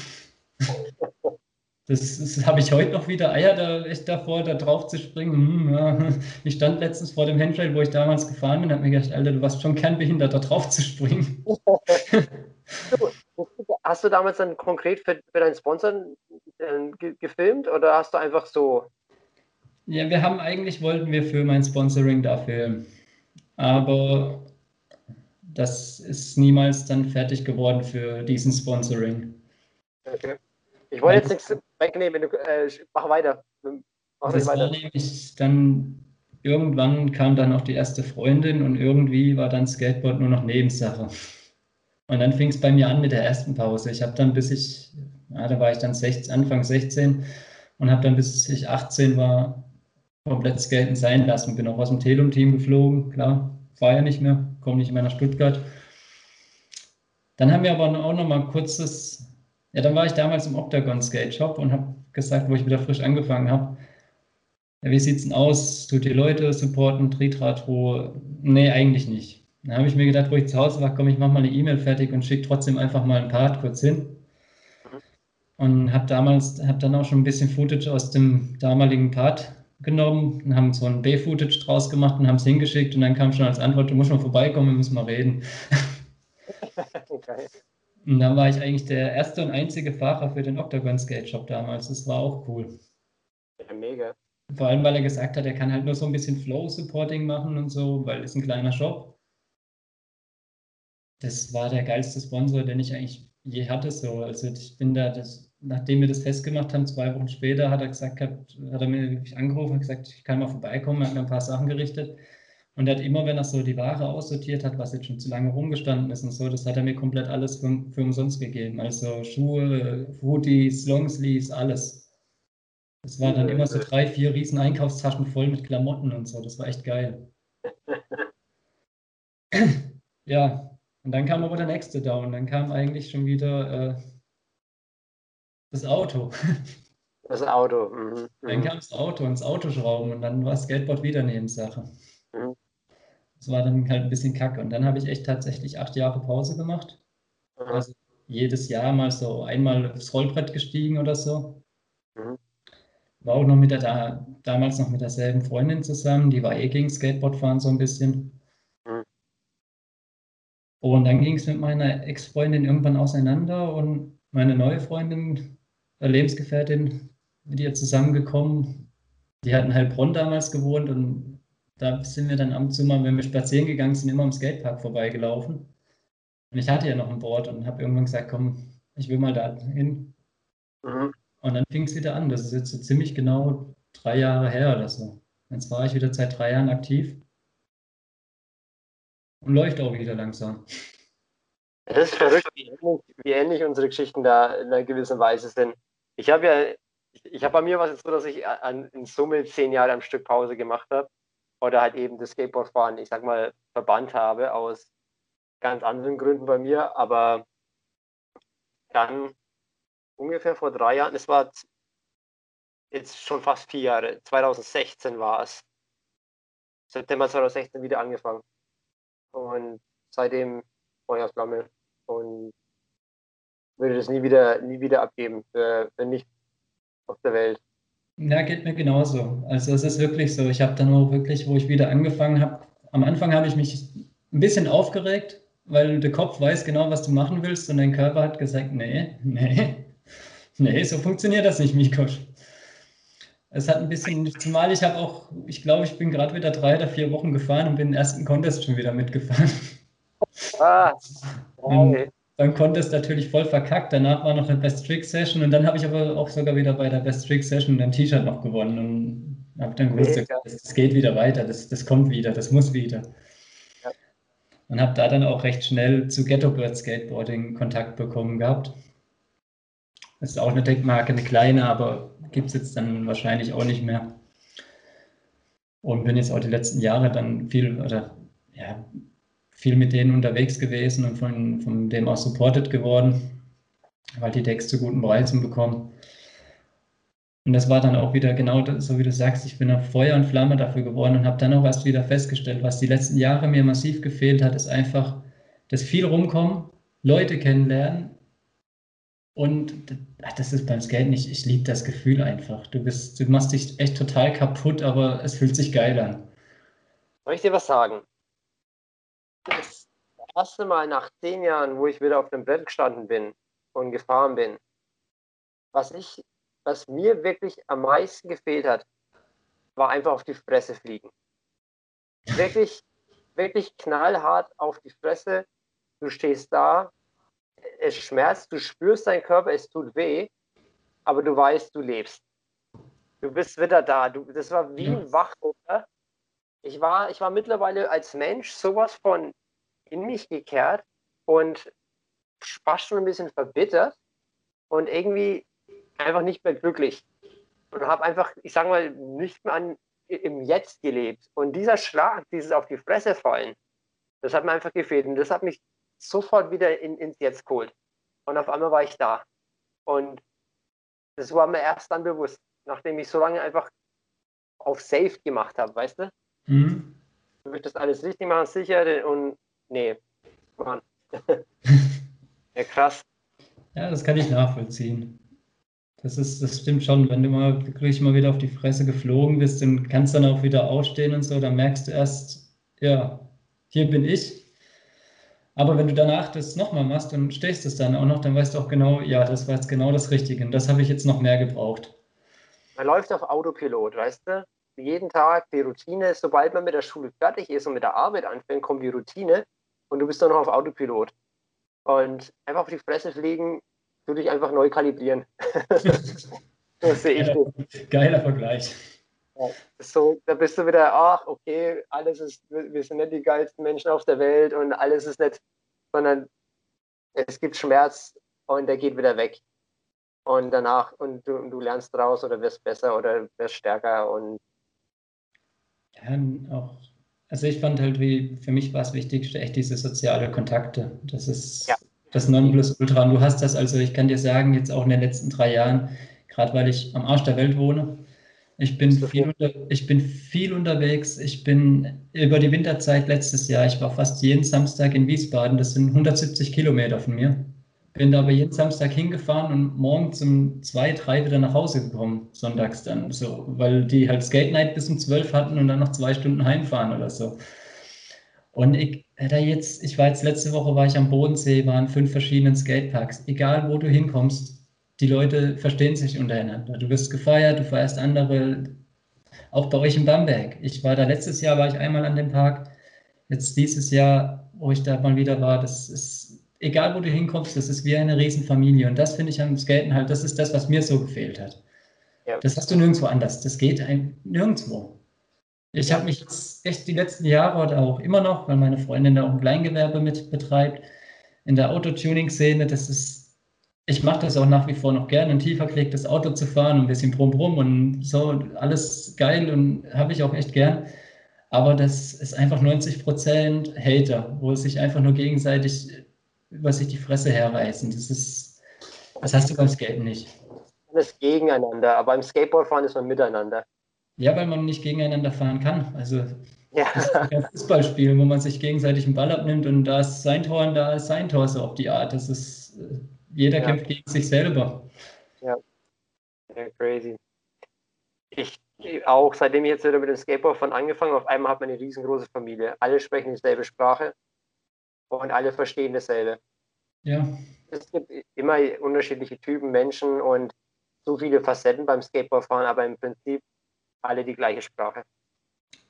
Das, das habe ich heute noch wieder Eier da echt davor, da drauf zu springen. Hm, ja. Ich stand letztens vor dem Handrail, wo ich damals gefahren bin, und habe mir gedacht, Alter, du warst schon kernbehindert, da drauf zu springen. (laughs) Hast du damals dann konkret für, für deinen Sponsor äh, gefilmt oder hast du einfach so? Ja, wir haben eigentlich wollten wir für mein Sponsoring da filmen. Aber das ist niemals dann fertig geworden für diesen Sponsoring. Okay. Ich wollte jetzt nichts wegnehmen, du, äh, mach weiter. Mach das weiter. war nämlich dann irgendwann kam dann auch die erste Freundin und irgendwie war dann Skateboard nur noch Nebensache. Und dann fing es bei mir an mit der ersten Pause. Ich habe dann bis ich, ja, da war ich dann 16, Anfang 16 und habe dann bis ich 18 war komplett skaten sein lassen. Bin auch aus dem Telum-Team geflogen, klar, fahre ja nicht mehr, komme nicht mehr nach Stuttgart. Dann haben wir aber auch noch mal kurzes, ja, dann war ich damals im Octagon Skate Shop und habe gesagt, wo ich wieder frisch angefangen habe, ja, wie sieht's denn aus? Tut die Leute supporten, Tritratro? Nee, eigentlich nicht. Dann habe ich mir gedacht, wo ich zu Hause war, komm, ich mache mal eine E-Mail fertig und schicke trotzdem einfach mal ein Part kurz hin. Und habe damals, habe dann auch schon ein bisschen Footage aus dem damaligen Part genommen und haben so ein B-Footage draus gemacht und haben es hingeschickt und dann kam schon als Antwort, du musst mal vorbeikommen, wir müssen mal reden. okay. Und dann war ich eigentlich der erste und einzige Fahrer für den Octagon Skate Shop damals. Das war auch cool. Ja, mega. Vor allem, weil er gesagt hat, er kann halt nur so ein bisschen Flow-Supporting machen und so, weil es ein kleiner Shop. Das war der geilste Sponsor, den ich eigentlich je hatte. So. Also ich bin da, das, nachdem wir das festgemacht haben, zwei Wochen später, hat er gesagt, hat, hat er mir wirklich angerufen und gesagt, ich kann mal vorbeikommen, er hat mir ein paar Sachen gerichtet. Und er hat immer, wenn er so die Ware aussortiert hat, was jetzt schon zu lange rumgestanden ist und so, das hat er mir komplett alles für, für umsonst gegeben. Also Schuhe, Hoodies, Longsleeves, alles. Das waren dann immer so drei, vier riesen Einkaufstaschen voll mit Klamotten und so. Das war echt geil. (laughs) ja, und dann kam aber der nächste Down. Dann kam eigentlich schon wieder äh, das Auto. Das Auto. Mhm. Dann kam das Auto und das Autoschrauben und dann war Skateboard wieder Nebensache. Mhm. Das war dann halt ein bisschen kacke. Und dann habe ich echt tatsächlich acht Jahre Pause gemacht. Mhm. Also jedes Jahr mal so einmal aufs Rollbrett gestiegen oder so. Mhm. War auch noch mit der, da, damals noch mit derselben Freundin zusammen, die war eh gegen Skateboardfahren so ein bisschen. Mhm. Und dann ging es mit meiner Ex-Freundin irgendwann auseinander und meine neue Freundin, Lebensgefährtin, mit ihr zusammengekommen. Die hat in Heilbronn damals gewohnt und da sind wir dann ab und zu mal, wenn wir spazieren gegangen sind, immer am Skatepark vorbeigelaufen. Und ich hatte ja noch ein Board und habe irgendwann gesagt, komm, ich will mal da hin. Mhm. Und dann fing es wieder an. Das ist jetzt so ziemlich genau drei Jahre her oder so. Jetzt war ich wieder seit drei Jahren aktiv. Und läuft auch wieder langsam. Es ist verrückt, wie ähnlich, wie ähnlich, unsere Geschichten da in einer gewissen Weise sind. Ich habe ja, ich, ich habe bei mir was jetzt so, dass ich an, in Summe zehn Jahre am Stück Pause gemacht habe oder halt eben das Skateboardfahren, ich sag mal, verbannt habe aus ganz anderen Gründen bei mir, aber dann ungefähr vor drei Jahren, es war jetzt schon fast vier Jahre, 2016 war es, September 2016 wieder angefangen. Und seitdem Feuerflamme und würde das nie wieder, nie wieder abgeben, für, für nicht auf der Welt. Ja, geht mir genauso. Also es ist wirklich so. Ich habe dann auch wirklich, wo ich wieder angefangen habe, am Anfang habe ich mich ein bisschen aufgeregt, weil der Kopf weiß genau, was du machen willst und dein Körper hat gesagt, nee, nee, (laughs) nee, so funktioniert das nicht, Mikosch. Es hat ein bisschen, zumal ich habe auch, ich glaube, ich bin gerade wieder drei oder vier Wochen gefahren und bin den ersten Contest schon wieder mitgefahren. Ah, okay beim Contest natürlich voll verkackt. Danach war noch eine Best Trick Session und dann habe ich aber auch sogar wieder bei der Best Trick Session ein T-Shirt noch gewonnen und habe dann gewusst, es geht wieder weiter, das, das kommt wieder, das muss wieder. Ja. Und habe da dann auch recht schnell zu Ghetto Bird Skateboarding Kontakt bekommen gehabt. Das ist auch eine Deckmarke, eine kleine, aber gibt es jetzt dann wahrscheinlich auch nicht mehr. Und bin jetzt auch die letzten Jahre dann viel, oder ja, viel mit denen unterwegs gewesen und von, von dem auch supported geworden, weil die Decks zu guten Preisen bekommen. Und das war dann auch wieder genau so, wie du sagst, ich bin auf Feuer und Flamme dafür geworden und habe dann auch erst wieder festgestellt, was die letzten Jahre mir massiv gefehlt hat, ist einfach das viel rumkommen, Leute kennenlernen und das ist beim Skaten nicht, ich liebe das Gefühl einfach. Du bist, du machst dich echt total kaputt, aber es fühlt sich geil an. Soll ich dir was sagen? Das erste Mal nach zehn Jahren, wo ich wieder auf dem Brett gestanden bin und gefahren bin, was ich, was mir wirklich am meisten gefehlt hat, war einfach auf die Fresse fliegen. Wirklich, wirklich knallhart auf die Fresse. Du stehst da, es schmerzt, du spürst deinen Körper, es tut weh, aber du weißt, du lebst. Du bist wieder da. Du, das war wie ein Wachrufer, ich war, ich war mittlerweile als Mensch sowas von in mich gekehrt und fast schon ein bisschen verbittert und irgendwie einfach nicht mehr glücklich. Und habe einfach, ich sage mal, nicht mehr an, im Jetzt gelebt. Und dieser Schlag, dieses auf die Fresse fallen, das hat mir einfach gefehlt. Und das hat mich sofort wieder in, ins Jetzt geholt. Und auf einmal war ich da. Und das war mir erst dann bewusst, nachdem ich so lange einfach auf Safe gemacht habe, weißt du? Mhm. Du möchtest alles richtig machen, sicher und nee, Mann. (laughs) ja, krass. Ja, das kann ich nachvollziehen. Das ist, das stimmt schon. Wenn du mal wirklich mal wieder auf die Fresse geflogen bist und kannst dann auch wieder aufstehen und so, dann merkst du erst, ja, hier bin ich. Aber wenn du danach das nochmal machst und stehst es dann auch noch, dann weißt du auch genau, ja, das war jetzt genau das Richtige. Und das habe ich jetzt noch mehr gebraucht. Man läuft auf Autopilot, weißt du? Jeden Tag die Routine, sobald man mit der Schule fertig ist und mit der Arbeit anfängt, kommt die Routine und du bist dann noch auf Autopilot. Und einfach auf die Fresse fliegen, würde ich einfach neu kalibrieren. (laughs) das sehe ich nicht. Geiler Vergleich. Ja, so, da bist du wieder, ach, okay, alles ist, wir sind nicht die geilsten Menschen auf der Welt und alles ist nicht, sondern es gibt Schmerz und der geht wieder weg. Und danach, und du, du lernst draus oder wirst besser oder wirst stärker und ja, auch, also ich fand halt, wie für mich war es wichtig, echt diese soziale Kontakte. Das ist ja. das Nonplusultra. Und du hast das, also ich kann dir sagen, jetzt auch in den letzten drei Jahren, gerade weil ich am Arsch der Welt wohne, ich bin, viel unter, ich bin viel unterwegs. Ich bin über die Winterzeit letztes Jahr, ich war fast jeden Samstag in Wiesbaden. Das sind 170 Kilometer von mir. Bin da aber jeden Samstag hingefahren und morgens um zwei, drei wieder nach Hause gekommen, sonntags dann. So, weil die halt Skate Night bis um zwölf hatten und dann noch zwei Stunden heimfahren oder so. Und ich, da jetzt, ich war jetzt letzte Woche war ich am Bodensee, waren fünf verschiedenen Skateparks. Egal wo du hinkommst, die Leute verstehen sich untereinander. Du wirst gefeiert, du feierst andere, auch bei euch in Bamberg. Ich war da letztes Jahr, war ich einmal an dem Park. Jetzt dieses Jahr, wo ich da mal wieder war, das ist, egal wo du hinkommst, das ist wie eine Riesenfamilie. Und das finde ich am Skaten halt, das ist das, was mir so gefehlt hat. Ja. Das hast du nirgendwo anders. Das geht ein, nirgendwo. Ich habe mich jetzt echt die letzten Jahre oder auch immer noch, weil meine Freundin da auch ein Kleingewerbe mit betreibt, in der Autotuning-Szene, das ist ich mache das auch nach wie vor noch gerne, ein tiefer gelegtes Auto zu fahren, ein bisschen brumm brumm und so, alles geil und habe ich auch echt gern. Aber das ist einfach 90 Prozent Hater, wo es sich einfach nur gegenseitig über sich die Fresse herreißen. Das ist, das hast du beim Skaten nicht. Das ist gegeneinander, aber beim Skateboardfahren ist man miteinander. Ja, weil man nicht gegeneinander fahren kann. Also ja. das ist ein Fußballspiel, wo man sich gegenseitig einen Ball abnimmt und da ist sein Tor und da ist sein Tor so auf die Art. Das ist jeder ja. kämpft gegen sich selber. Ja. ja, crazy. Ich auch, seitdem ich jetzt wieder mit dem Skateboard von angefangen auf einmal hat man eine riesengroße Familie. Alle sprechen dieselbe Sprache und alle verstehen dasselbe. Ja. Es gibt immer unterschiedliche Typen Menschen und so viele Facetten beim Skateboardfahren, aber im Prinzip alle die gleiche Sprache.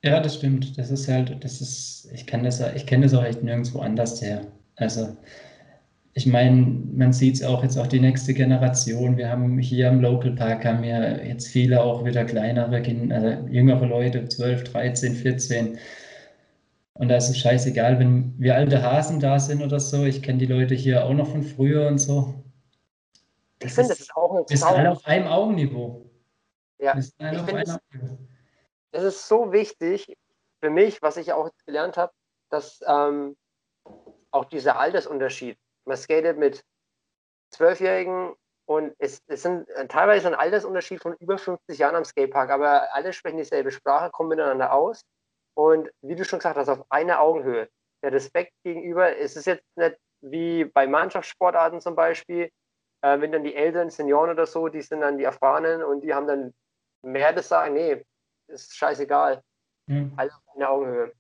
Ja, das stimmt. Das ist halt, das ist, ich kann das, ich kenne das auch echt nirgendwo anders her. Also ich meine, man sieht es auch jetzt auch die nächste Generation. Wir haben hier im Local Park haben ja jetzt viele auch wieder kleinere, also jüngere Leute, 12, 13, 14. Und da ist es scheißegal, wenn wir alte Hasen da sind oder so. Ich kenne die Leute hier auch noch von früher und so. Das ich finde, das ist auch ein Wir sind alle auf einem Augenniveau. Ja, ich finde, es ist so wichtig für mich, was ich auch gelernt habe, dass ähm, auch dieser Altersunterschied man skatet mit Zwölfjährigen und es, es sind teilweise ein Altersunterschied von über 50 Jahren am Skatepark, aber alle sprechen dieselbe Sprache, kommen miteinander aus. Und wie du schon gesagt hast, auf einer Augenhöhe. Der Respekt gegenüber, es ist jetzt nicht wie bei Mannschaftssportarten zum Beispiel, äh, wenn dann die Eltern, Senioren oder so, die sind dann die Erfahrenen und die haben dann mehr das Sagen. Nee, ist scheißegal. Mhm. Alle auf einer Augenhöhe.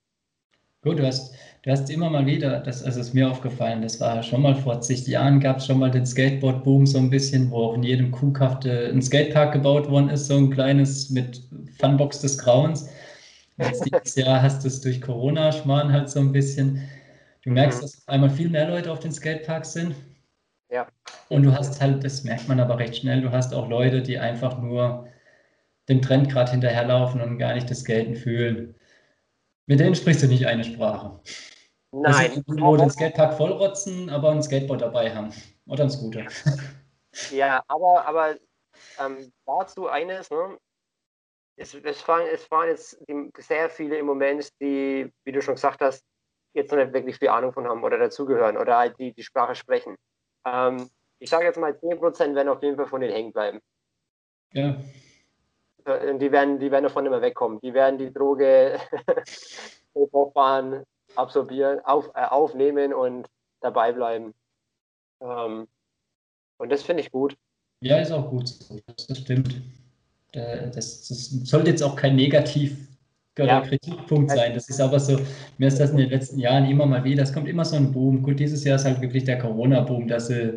Gut, du hast, du hast immer mal wieder, das also ist mir aufgefallen, das war schon mal vor zig Jahren, gab es schon mal den Skateboard-Boom so ein bisschen, wo auch in jedem Kuhkaff ein Skatepark gebaut worden ist, so ein kleines mit Funbox des Grauens. Jetzt dieses Jahr hast du es durch Corona-Schmarrn halt so ein bisschen. Du merkst, mhm. dass auf einmal viel mehr Leute auf den Skateparks sind. Ja. Und du hast halt, das merkt man aber recht schnell, du hast auch Leute, die einfach nur dem Trend gerade hinterherlaufen und gar nicht das Skaten fühlen. Mit denen sprichst du nicht eine Sprache. Nein. Also, wo den Skatepark vollrotzen, aber ein Skateboard dabei haben. Oder ein Scooter. Ja, aber, aber ähm, dazu eines, ne? Es, es, fahren, es fahren jetzt sehr viele im Moment, die, wie du schon gesagt hast, jetzt noch nicht wirklich viel Ahnung von haben oder dazugehören oder halt die die Sprache sprechen. Ähm, ich sage jetzt mal, 10% werden auf jeden Fall von denen hängen bleiben. Ja. Äh, die werden, die werden davon immer wegkommen. Die werden die Droge (laughs) Fahren absorbieren, auf, äh, aufnehmen und dabei bleiben. Ähm, und das finde ich gut. Ja, ist auch gut. Das stimmt. Das, das, sollte jetzt auch kein Negativ ja. Kritikpunkt sein. Das ist aber so, mir ist das in den letzten Jahren immer mal wieder, es kommt immer so ein Boom. Gut, dieses Jahr ist halt wirklich der Corona-Boom, dass, äh,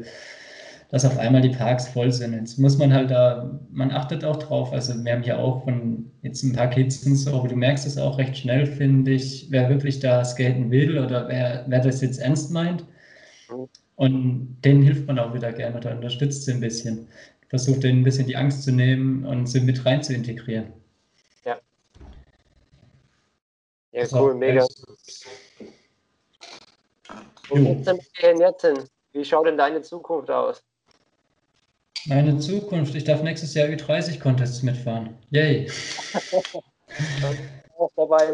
dass auf einmal die Parks voll sind. Jetzt muss man halt da, man achtet auch drauf. Also wir haben hier auch von jetzt ein paar Kids und so, aber du merkst es auch recht schnell, finde ich, wer wirklich da skaten will oder wer, wer das jetzt ernst meint. Und denen hilft man auch wieder gerne oder unterstützt sie ein bisschen. Versucht denen ein bisschen die Angst zu nehmen und sie mit rein zu integrieren. Ja, cool, mega. Und jetzt, jetzt, wie schaut denn deine Zukunft aus? Meine Zukunft, ich darf nächstes Jahr Ü30-Contests mitfahren. Yay! (laughs)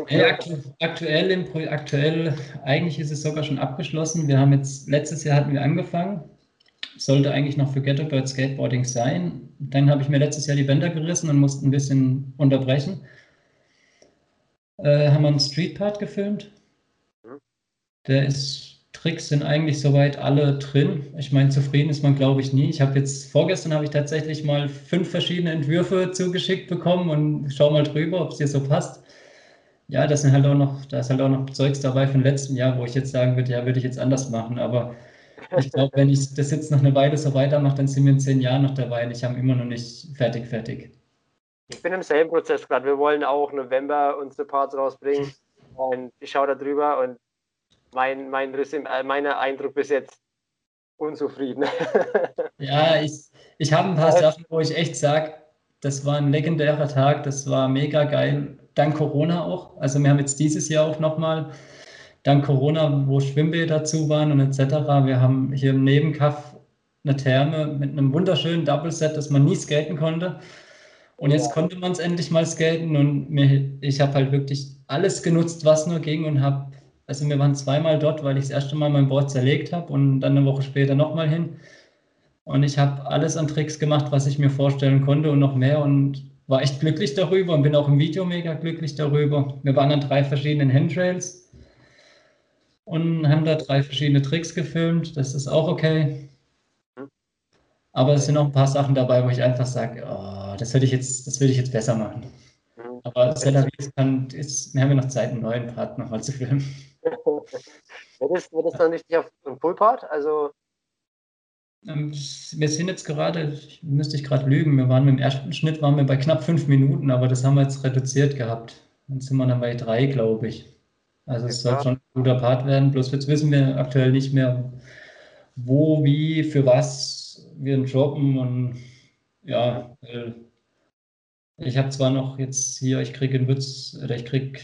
hey, aktu aktuell, im aktuell, eigentlich ist es sogar schon abgeschlossen. Wir haben jetzt, letztes Jahr hatten wir angefangen, sollte eigentlich noch für Ghetto Bird Skateboarding sein. Dann habe ich mir letztes Jahr die Bänder gerissen und musste ein bisschen unterbrechen äh, haben wir einen Streetpart gefilmt. Mhm. Der ist, Tricks sind eigentlich soweit alle drin. Ich meine, zufrieden ist man, glaube ich, nie. Ich habe jetzt, vorgestern habe ich tatsächlich mal fünf verschiedene Entwürfe zugeschickt bekommen und schau mal drüber, ob es dir so passt. Ja, das sind halt auch noch, da ist halt auch noch Zeugs dabei vom letzten Jahr, wo ich jetzt sagen würde, ja, würde ich jetzt anders machen. Aber ich glaube, wenn ich das jetzt noch eine Weile so weitermache, dann sind wir in zehn Jahren noch dabei und ich habe immer noch nicht fertig, fertig. Ich bin im selben Prozess gerade. Wir wollen auch November unsere Parts rausbringen. Und ich schaue da drüber und mein, mein äh, mein Eindruck bis jetzt unzufrieden. (laughs) ja, ich, ich habe ein paar Sachen, wo ich echt sage, das war ein legendärer Tag, das war mega geil. Dank Corona auch. Also wir haben jetzt dieses Jahr auch nochmal, dank Corona, wo Schwimmbäder dazu waren und etc. Wir haben hier im Nebenkaff eine Therme mit einem wunderschönen Double Set, das man nie skaten konnte. Und jetzt konnte man es endlich mal skaten und mir, ich habe halt wirklich alles genutzt, was nur ging und habe, also wir waren zweimal dort, weil ich das erste Mal mein Board zerlegt habe und dann eine Woche später nochmal hin. Und ich habe alles an Tricks gemacht, was ich mir vorstellen konnte und noch mehr und war echt glücklich darüber und bin auch im Video mega glücklich darüber. Wir waren an drei verschiedenen Handrails und haben da drei verschiedene Tricks gefilmt. Das ist auch okay. Mhm. Aber es sind noch ein paar Sachen dabei, wo ich einfach sage, oh, das würde ich jetzt, das würde ich jetzt besser machen. Mhm. Aber Celavis kann, wir haben ja noch Zeit, einen neuen Part nochmal zu filmen. (laughs) wird es, wird es dann nicht auf einen Full-Part? Also ähm, wir sind jetzt gerade, müsste ich gerade lügen, wir waren im ersten Schnitt waren wir bei knapp fünf Minuten, aber das haben wir jetzt reduziert gehabt. Dann sind wir dann bei drei, glaube ich. Also es soll schon ein guter Part werden, bloß jetzt wissen wir aktuell nicht mehr, wo, wie, für was wir droppen und ja, ich habe zwar noch jetzt hier, ich kriege in Witz, oder ich kriege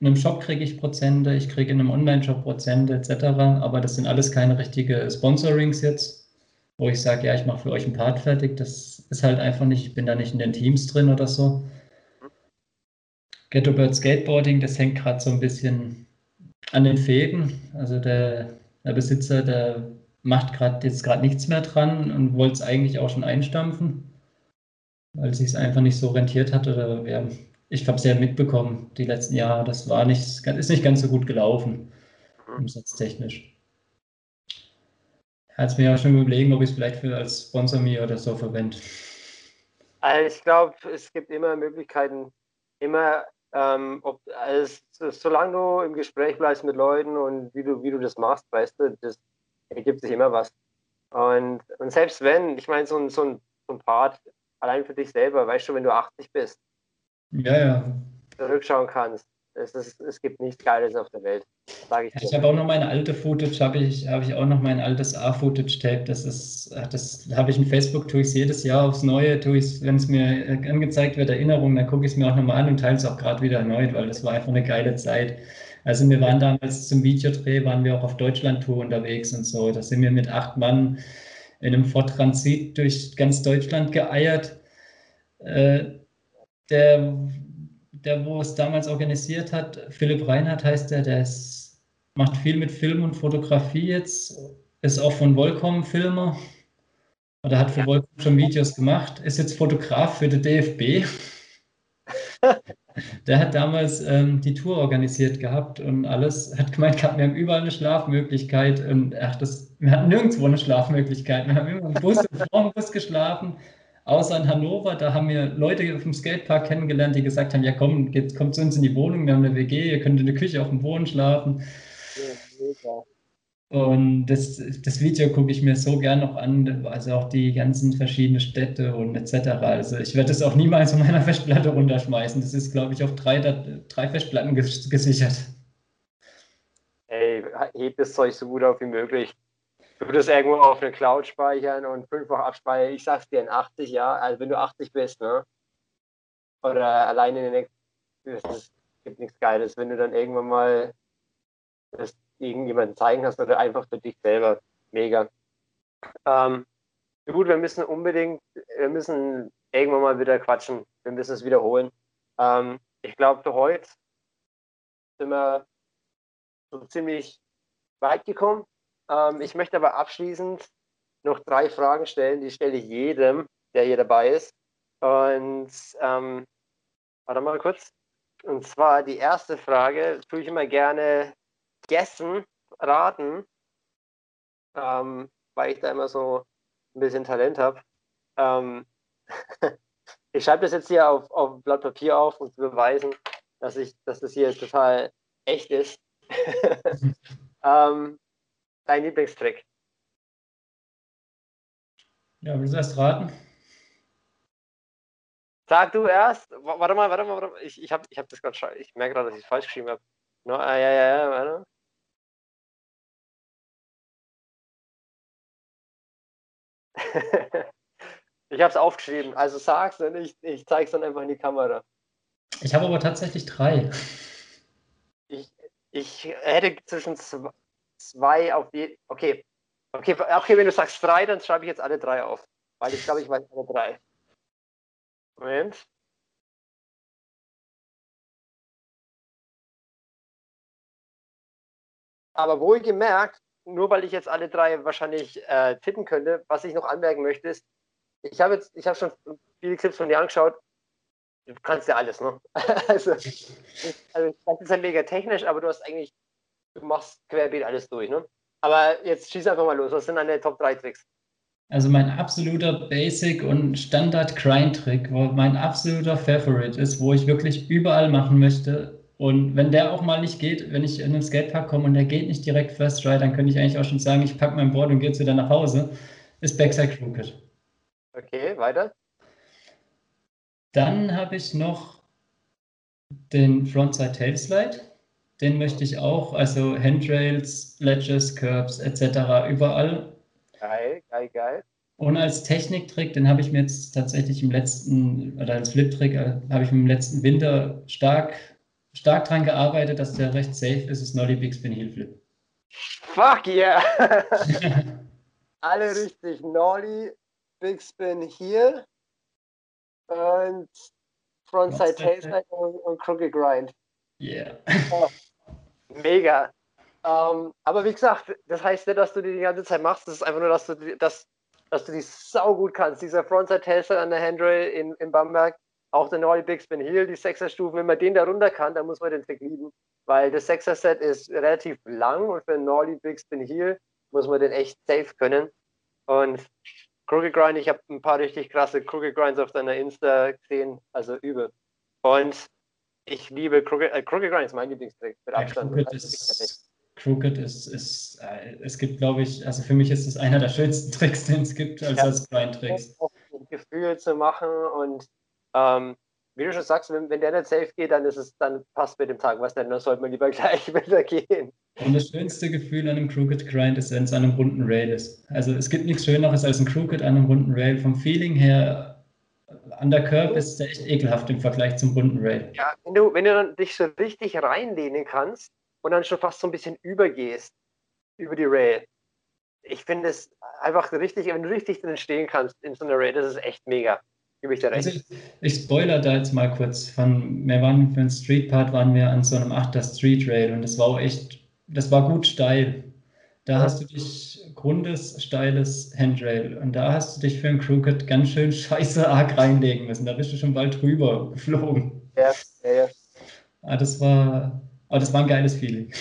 in einem Shop kriege ich Prozente, ich kriege in einem Online-Shop Prozente etc., aber das sind alles keine richtige Sponsorings jetzt, wo ich sage, ja, ich mache für euch ein Part fertig. Das ist halt einfach nicht, ich bin da nicht in den Teams drin oder so. Ghetto Bird Skateboarding, das hängt gerade so ein bisschen an den Fäden. Also der, der Besitzer, der macht gerade jetzt gerade nichts mehr dran und wollte es eigentlich auch schon einstampfen weil es sich einfach nicht so rentiert hat. Oder ja, ich habe es ja mitbekommen, die letzten Jahre, das war nicht, ist nicht ganz so gut gelaufen, mhm. umsatztechnisch. Hat es mir ja schon überlegen, ob ich es vielleicht für als Sponsor mir oder so verwende. Also ich glaube, es gibt immer Möglichkeiten, immer, ähm, ob, also, solange du im Gespräch bleibst mit Leuten und wie du, wie du das machst, weißt du, das ergibt sich immer was. Und, und selbst wenn, ich meine, so ein, so, ein, so ein Part allein für dich selber, weißt du, wenn du 80 bist, ja, ja. zurückschauen kannst. Es, ist, es gibt nichts Geiles auf der Welt, sage ich. Ja, ich habe auch noch meine alte Footage, habe ich, hab ich auch noch mein altes A-Footage-Tape. Das ist, das habe ich in Facebook, tue ich es jedes Jahr aufs Neue, tue ich wenn es mir angezeigt wird, Erinnerung, dann gucke ich es mir auch nochmal an und teile es auch gerade wieder erneut, weil das war einfach eine geile Zeit. Also wir waren damals zum Videodreh, waren wir auch auf Deutschland-Tour unterwegs und so. Da sind wir mit acht Mann in einem Ford Transit durch ganz Deutschland geeiert. Äh, der, der, wo es damals organisiert hat, Philipp Reinhardt heißt der, der ist, macht viel mit Film und Fotografie jetzt, ist auch von Volcom Filmer oder hat für Volcom schon Videos gemacht, ist jetzt Fotograf für den DFB. (laughs) Der hat damals ähm, die Tour organisiert gehabt und alles, hat gemeint gehabt, wir haben überall eine Schlafmöglichkeit und ach, das, wir hatten nirgendwo eine Schlafmöglichkeit. Wir haben immer im Bus, dem Bus geschlafen, Außer in Hannover, da haben wir Leute dem Skatepark kennengelernt, die gesagt haben, ja komm, geht, kommt zu uns in die Wohnung, wir haben eine WG, ihr könnt in der Küche auf dem Boden schlafen. Ja, und das, das Video gucke ich mir so gern noch an, also auch die ganzen verschiedenen Städte und etc. Also ich werde das auch niemals von meiner Festplatte runterschmeißen. Das ist, glaube ich, auf drei, drei Festplatten gesichert. Ey, heb das Zeug so gut auf wie möglich du das irgendwo auf eine Cloud speichern und fünffach abspeichern. Ich sag's dir in 80 Jahren, also wenn du 80 bist, ne? Oder alleine in den nächsten, es gibt nichts Geiles, wenn du dann irgendwann mal das irgendjemandem zeigen kannst oder einfach für dich selber. Mega. Ähm, gut, wir müssen unbedingt, wir müssen irgendwann mal wieder quatschen. Wir müssen es wiederholen. Ähm, ich glaube, für heute sind wir so ziemlich weit gekommen. Ähm, ich möchte aber abschließend noch drei Fragen stellen, die stelle ich jedem, der hier dabei ist. Und ähm, warte mal kurz. Und zwar die erste Frage, tue ich immer gerne Gessen, raten, ähm, weil ich da immer so ein bisschen Talent habe. Ähm, (laughs) ich schreibe das jetzt hier auf, auf Blatt Papier auf, um zu beweisen, dass, ich, dass das hier total echt ist. (laughs) ähm, dein Lieblingstrick? Ja, willst du erst raten? Sag du erst. Warte mal, warte mal, warte mal. Ich, ich habe ich hab das gerade Ich merke gerade, dass ich es falsch geschrieben habe. No, ah, ja, ja, ja, warte. (laughs) ich habe es aufgeschrieben. Also sag's und ich, ich zeige es dann einfach in die Kamera. Ich habe aber tatsächlich drei. Ich, ich hätte zwischen zwei, zwei auf je. Okay. Okay, okay, wenn du sagst drei, dann schreibe ich jetzt alle drei auf. Weil ich glaube, ich weiß alle drei. Moment. Aber wohl gemerkt, nur weil ich jetzt alle drei wahrscheinlich äh, tippen könnte, was ich noch anmerken möchte, ist, ich habe jetzt, ich habe schon viele Clips von dir angeschaut. Du kannst ja alles, ne? (laughs) also, also das ist ja mega technisch, aber du hast eigentlich du machst querbeet alles durch, ne? Aber jetzt schieß einfach mal los. Was sind deine Top 3 Tricks? Also mein absoluter Basic und Standard Grind Trick, wo mein absoluter Favorite ist, wo ich wirklich überall machen möchte. Und wenn der auch mal nicht geht, wenn ich in den Skatepark komme und der geht nicht direkt First Try, dann könnte ich eigentlich auch schon sagen, ich packe mein Board und gehe jetzt wieder nach Hause, ist Backside Crooked. Okay, weiter. Dann habe ich noch den Frontside Tail Slide den möchte ich auch, also Handrails, Ledges, Curbs etc. überall. Geil, geil, geil. Und als Techniktrick, den habe ich mir jetzt tatsächlich im letzten, oder als Flip-Trick, äh, habe ich im letzten Winter stark, stark dran gearbeitet, dass der recht safe ist, ist Nolly Big Spin Heel Flip. Fuck yeah! (laughs) Alle richtig. Nolly, Big Spin Heel und Frontside Tailslide und, und Crooked Grind. Yeah. Oh, Mega. Ähm, aber wie gesagt, das heißt nicht, dass du die die ganze Zeit machst, das ist einfach nur, dass du, dass, dass du die sau gut kannst. Dieser Frontside Tailslide an der Handrail in, in Bamberg, auch der Nolly Big Spin Heel, die Sechser-Stufen, wenn man den da runter kann, dann muss man den Trick lieben, weil das Sechser-Set ist relativ lang und für einen Nolly Big Spin Heel muss man den echt safe können. Und Crooked Grind, ich habe ein paar richtig krasse Crooked Grinds auf deiner Insta gesehen, also übel. Und ich liebe Crooked, äh, Crooked Grind ist mein Lieblingstrick mit Abstand. Ja, Crooked ist, Crooked ist, ist äh, es gibt, glaube ich, also für mich ist es einer der schönsten (laughs) Tricks, den es gibt, als ja, als Grind-Tricks. Gefühl zu machen und ähm, wie du schon sagst, wenn, wenn der nicht safe geht, dann ist es, dann passt mit dem Tag was denn, dann sollte man lieber (laughs) gleich wieder gehen. Und das schönste Gefühl an einem Crooked Grind ist, wenn es an einem runden Rail ist. Also es gibt nichts Schöneres als ein Crooked an einem runden Rail. Vom Feeling her an der Curb ist der echt ekelhaft im Vergleich zum bunten Rail. Ja, wenn du, wenn du dann dich so richtig reinlehnen kannst und dann schon fast so ein bisschen übergehst über die Rail. Ich finde es einfach richtig, wenn du richtig drin stehen kannst in so einer Rail, das ist echt mega. Gebe ich dir recht. Also ich, ich spoiler da jetzt mal kurz. Von, wir waren für den Street Part waren wir an so einem 8er Street Rail und das war auch echt, das war gut steil. Da hast du dich grundes, steiles Handrail und da hast du dich für ein Crooked ganz schön scheiße arg reinlegen müssen. Da bist du schon bald drüber geflogen. Ja, ja, ja. Ah, das war, aber das war ein geiles Feeling.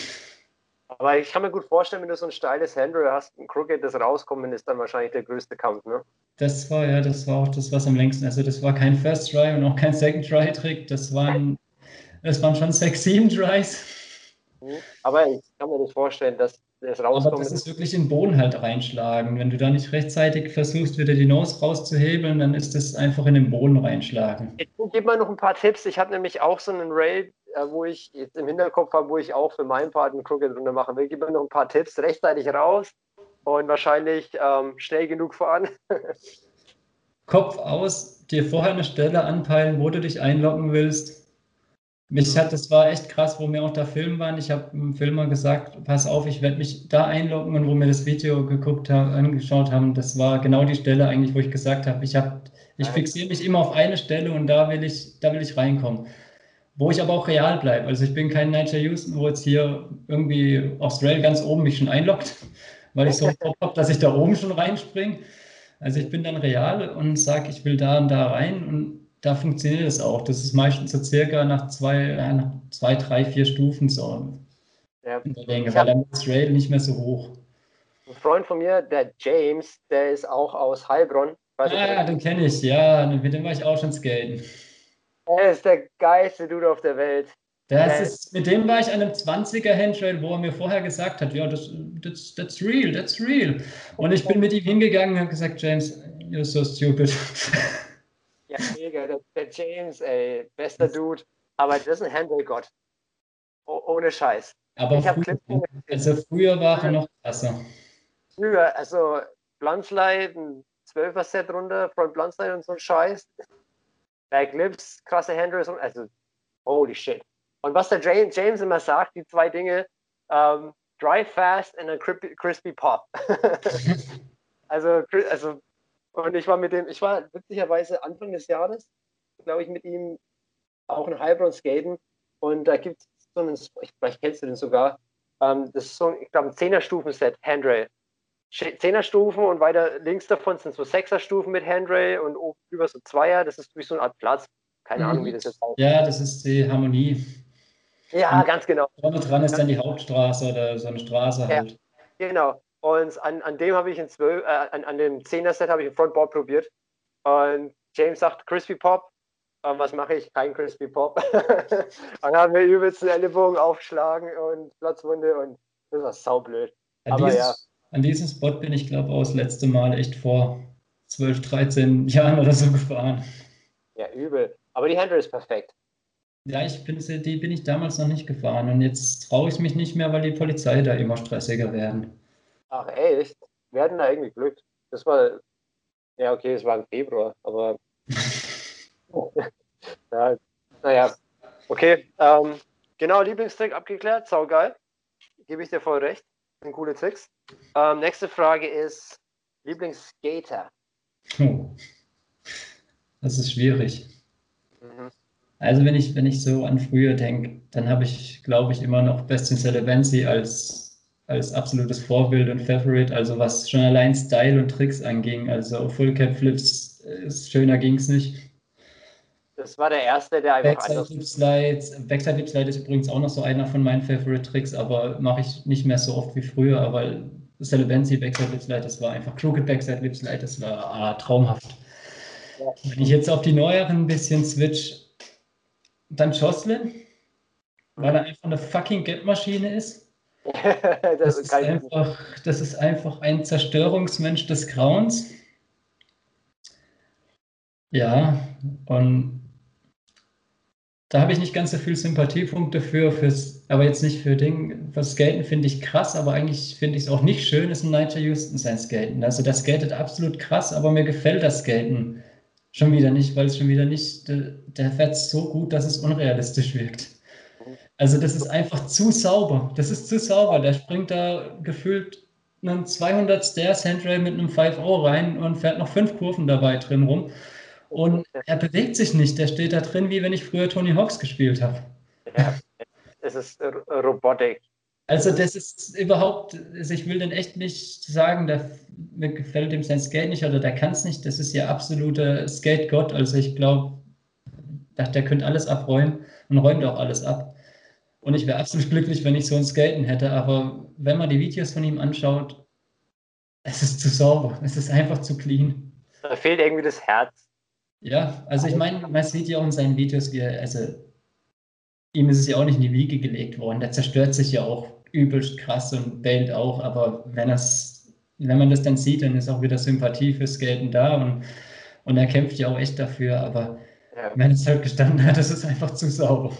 Aber ich kann mir gut vorstellen, wenn du so ein steiles Handrail hast, ein Crooked, das rauskommen, ist dann wahrscheinlich der größte Kampf, ne? Das war ja, das war auch das, was am längsten. Also das war kein First Try und auch kein Second Try Trick. Das waren, das waren schon sechs, sieben Tries. Mhm. Aber ich kann mir das vorstellen, dass das rauskommt. Aber das ist wirklich in den Boden halt reinschlagen. Wenn du da nicht rechtzeitig versuchst, wieder die Nose rauszuhebeln, dann ist das einfach in den Boden reinschlagen. Ich gebe mal noch ein paar Tipps. Ich habe nämlich auch so einen Rail, äh, wo ich jetzt im Hinterkopf habe, wo ich auch für meinen Part einen Crooked runter machen will. Gib mir noch ein paar Tipps. Rechtzeitig raus und wahrscheinlich ähm, schnell genug fahren. (laughs) Kopf aus, dir vorher eine Stelle anpeilen, wo du dich einloggen willst mich hat, das war echt krass, wo mir auch da Film waren. Ich habe dem Filmer gesagt, pass auf, ich werde mich da einloggen und wo wir das Video geguckt haben, angeschaut haben, das war genau die Stelle eigentlich, wo ich gesagt habe, ich habe, ich fixiere mich immer auf eine Stelle und da will ich, da will ich reinkommen. Wo ich aber auch real bleibe. Also ich bin kein Nigel Houston, wo jetzt hier irgendwie aufs Rail ganz oben mich schon einloggt, (laughs) weil ich so habe, dass ich da oben schon reinspringe. Also ich bin dann real und sage, ich will da und da rein und da funktioniert es auch. Das ist meistens so circa nach zwei, äh, nach zwei drei, vier Stufen so ja. in der Länge, weil dann ist das Rail nicht mehr so hoch. Ein Freund von mir, der James, der ist auch aus Heilbronn. Ah, ja, den kenne ich, ja, mit dem war ich auch schon skaten. Er ist der geilste Dude auf der Welt. Das ist, mit dem war ich an einem 20er Handrail, wo er mir vorher gesagt hat, ja, das, that's, that's real, that's real. Und ich bin mit ihm hingegangen und habe gesagt, James, you're so stupid. (laughs) Ja, mega. Der, der, James, ey, bester Dude. Aber das ist ein Handball-Gott. Oh, ohne Scheiß. Aber ich früher, also früher war er noch krasser. Früher, also Blunslide, ein 12er-Set runter, Front Blunslide und so ein Scheiß. Backlips, krasse Handles und also, holy shit. Und was der James, James immer sagt, die zwei Dinge, ähm, dry fast and a crispy pop. (laughs) also, also und ich war mit dem, ich war witzigerweise Anfang des Jahres, glaube ich, mit ihm auch in Heilbronn skaten. Und da gibt es so einen, vielleicht kennst du den sogar, ähm, das ist so, ich glaube, ein Zehner-Stufen-Set, Handrail. Zehner-Stufen und weiter links davon sind so Sechser-Stufen mit Handrail und oben über so Zweier. Das ist wie so eine Art Platz. Keine mhm. Ahnung, wie das jetzt heißt. Ja, das ist die Harmonie. Ja, und ganz genau. Vorne dran ist dann die Hauptstraße oder so eine Straße halt. Ja, genau. Und an, an dem habe ich in 12, äh, an, an dem 10er Set habe ich ein Frontboard probiert. Und James sagt Crispy Pop. Und was mache ich? Kein Crispy Pop. (laughs) dann haben wir übelst einen Ellenbogen aufschlagen und Platzwunde und das war saublöd. An Aber dieses, ja. An diesem Spot bin ich, glaube ich, auch das letzte Mal echt vor 12, 13 Jahren oder so gefahren. Ja, übel. Aber die Handle ist perfekt. Ja, ich bin, die bin ich damals noch nicht gefahren und jetzt traue ich mich nicht mehr, weil die Polizei da immer stressiger werden. Ach echt? Wir hatten da irgendwie Glück. Das war, ja okay, es war im Februar, aber (laughs) ja, naja, okay. Ähm, genau, Lieblingstrick abgeklärt, saugeil. Gebe ich dir voll recht. Sind coole Tricks. Ähm, nächste Frage ist Lieblingsskater. Oh. Das ist schwierig. Mhm. Also wenn ich, wenn ich so an früher denke, dann habe ich, glaube ich, immer noch Bestin Celevency als als absolutes Vorbild und Favorite, also was schon allein Style und Tricks anging. Also Full Cap Flips, schöner ging es nicht. Das war der erste, der einfach Backside Flip Slides. Backside Flip Slide ist übrigens auch noch so einer von meinen Favorite Tricks, aber mache ich nicht mehr so oft wie früher. Aber Celebancy Backside Flip Slide, das war einfach Crooked Backside Flip Slide, das war ah, traumhaft. Ja. Wenn ich jetzt auf die neueren ein bisschen switch, dann Jocelyn, weil er einfach eine fucking Geldmaschine ist. (laughs) das, das, ist einfach, das ist einfach ein Zerstörungsmensch des Grauens. Ja, und da habe ich nicht ganz so viel Sympathiepunkte für, fürs, aber jetzt nicht für Ding. Was Skaten finde ich krass, aber eigentlich finde ich es auch nicht schön, ist ein Nigel Houston sein Skaten. Also das skatet absolut krass, aber mir gefällt das Skaten schon wieder nicht, weil es schon wieder nicht, der, der fährt so gut, dass es unrealistisch wirkt. Also das ist einfach zu sauber. Das ist zu sauber. Der springt da gefühlt einen 200 Stairs Handrail mit einem 5-0 rein und fährt noch fünf Kurven dabei drin rum. Und er bewegt sich nicht. Der steht da drin, wie wenn ich früher Tony Hawks gespielt habe. Ja, es ist Robotik. Also das ist überhaupt, also ich will den echt nicht sagen, der, mir gefällt ihm sein Skate nicht oder der kann es nicht. Das ist ja absoluter Skate-Gott. Also ich glaube, der könnte alles abräumen und räumt auch alles ab. Und ich wäre absolut glücklich, wenn ich so ein Skaten hätte. Aber wenn man die Videos von ihm anschaut, es ist zu sauber. Es ist einfach zu clean. Da fehlt irgendwie das Herz. Ja, also ich meine, man sieht ja auch in seinen Videos, wie er, also ihm ist es ja auch nicht in die Wiege gelegt worden. Der zerstört sich ja auch übelst krass und bellt auch. Aber wenn das, wenn man das dann sieht, dann ist auch wieder Sympathie fürs Skaten da und, und er kämpft ja auch echt dafür. Aber ja. wenn es halt gestanden hat, das ist einfach zu sauber.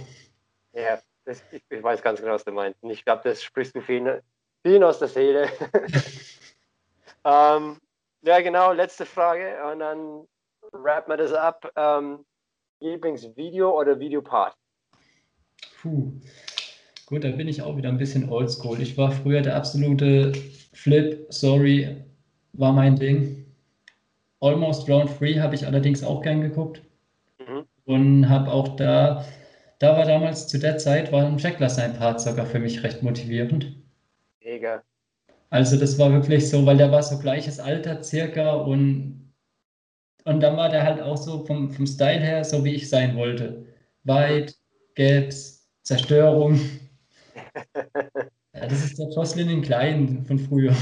Ja, das, (laughs) ich, ich, weiß ganz genau, was du meinst. Und ich glaube, das sprichst du vielen, vielen aus der Seele. (laughs) ähm, ja, genau, letzte Frage und dann wrap wir das ab. Ähm, Lieblingsvideo oder Videopart? Puh. Gut, da bin ich auch wieder ein bisschen oldschool. Ich war früher der absolute Flip, sorry, war mein Ding. Almost Round Free habe ich allerdings auch gern geguckt. Mhm. Und habe auch da da war damals zu der Zeit, war ein Jackler sein Part sogar für mich recht motivierend. Mega. Also das war wirklich so, weil der war so gleiches Alter circa und, und dann war der halt auch so vom, vom Style her, so wie ich sein wollte. Weit, Gaps, Zerstörung. (laughs) ja, das ist der Jocelyn in Klein von früher.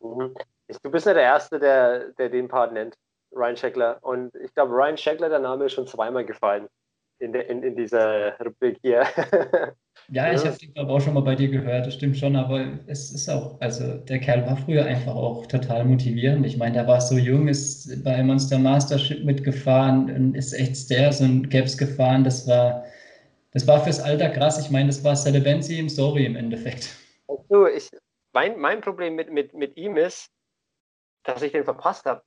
Mhm. Du bist ja der Erste, der, der den Part nennt, Ryan Scheckler. Und ich glaube, Ryan Scheckler, der Name ist schon zweimal gefallen in, de, in, in dieser Rubrik hier. (laughs) ja, ich habe den glaube auch schon mal bei dir gehört, das stimmt schon, aber es ist auch, also der Kerl war früher einfach auch total motivierend. Ich meine, der war so jung, ist bei Monster Mastership mitgefahren und ist echt Stairs und Gaps gefahren. Das war, das war fürs Alter krass. Ich meine, das war Celebenzi im Story im Endeffekt. Also ich, mein, mein Problem mit, mit, mit ihm ist, dass ich den verpasst habe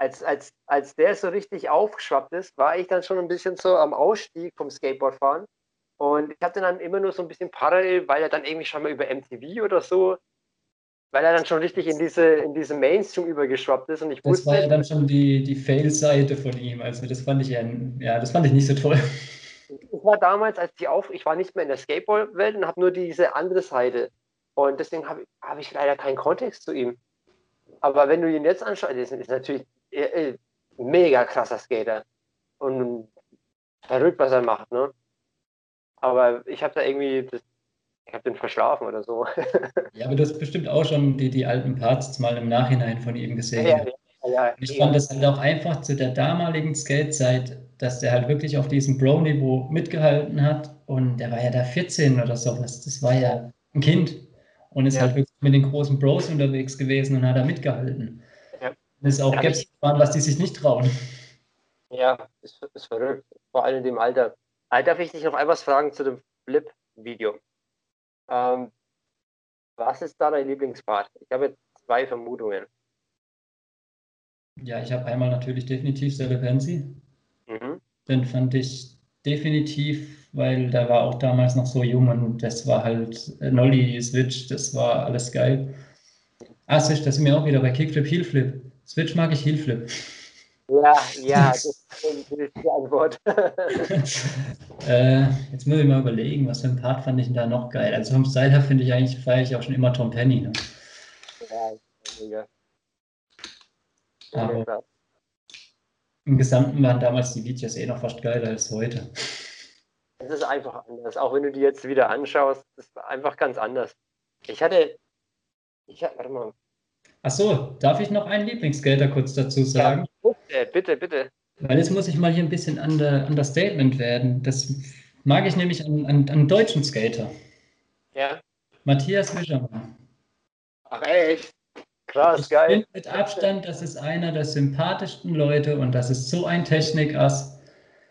als, als, als der so richtig aufgeschwappt ist, war ich dann schon ein bisschen so am Ausstieg vom Skateboardfahren. Und ich hatte dann immer nur so ein bisschen parallel, weil er dann irgendwie schon mal über MTV oder so, weil er dann schon richtig in diese, in diese Mainstream übergeschwappt ist. Und ich das wusste, war ja dann schon die, die Fail-Seite von ihm. Also das fand ich ja, ja, das fand ich nicht so toll. Ich war damals, als die auf, ich war nicht mehr in der Skateboard-Welt und habe nur diese andere Seite. Und deswegen habe hab ich leider keinen Kontext zu ihm. Aber wenn du ihn jetzt anschaust, ist, ist natürlich äh, mega krasser Skater und verrückt, was er macht, ne? Aber ich habe da irgendwie, das, ich habe den verschlafen oder so. (laughs) ja, aber du hast bestimmt auch schon die, die alten Parts mal im Nachhinein von ihm gesehen. Ja, ja, ja, ich fand das halt auch einfach zu der damaligen Skatezeit, dass der halt wirklich auf diesem Pro-Niveau mitgehalten hat und der war ja da 14 oder sowas. Das war ja ein Kind und ist halt wirklich mit den großen Bros unterwegs gewesen und hat da mitgehalten es auch gibt, was die sich nicht trauen. Ja, ist, ist verrückt. Vor allem in dem Alter. Alter, darf ich dich noch etwas fragen zu dem Flip-Video? Ähm, was ist da dein Lieblingspart? Ich habe zwei Vermutungen. Ja, ich habe einmal natürlich definitiv Celebency. Mhm. Den fand ich definitiv, weil der war auch damals noch so jung und das war halt äh, Nolly Switch, das war alles geil. Ah, Switch, das sind wir auch wieder bei Kickflip, Heelflip. Switch mag ich Heelflip. Ja, (laughs) ja, das ist die Antwort. (laughs) äh, jetzt muss ich mal überlegen, was für ein Part fand ich denn da noch geil. Also vom Style her finde ich eigentlich, feiere ich auch schon immer Tom Penny. Ne? Ja, mega. Aber ja, im Gesamten waren damals die Videos eh noch fast geiler als heute. Es ist einfach anders. Auch wenn du die jetzt wieder anschaust, ist einfach ganz anders. Ich hatte, ich hatte, warte mal, Ach so, darf ich noch einen Lieblingsskater kurz dazu sagen? Ja, bitte, bitte. Weil jetzt muss ich mal hier ein bisschen an der, an Statement werden. Das mag ich nämlich an, an, an deutschen Skater. Ja. Matthias Wischermann. Ach echt? Krass, ich geil. Bin mit Abstand, das ist einer der sympathischsten Leute und das ist so ein Technikass.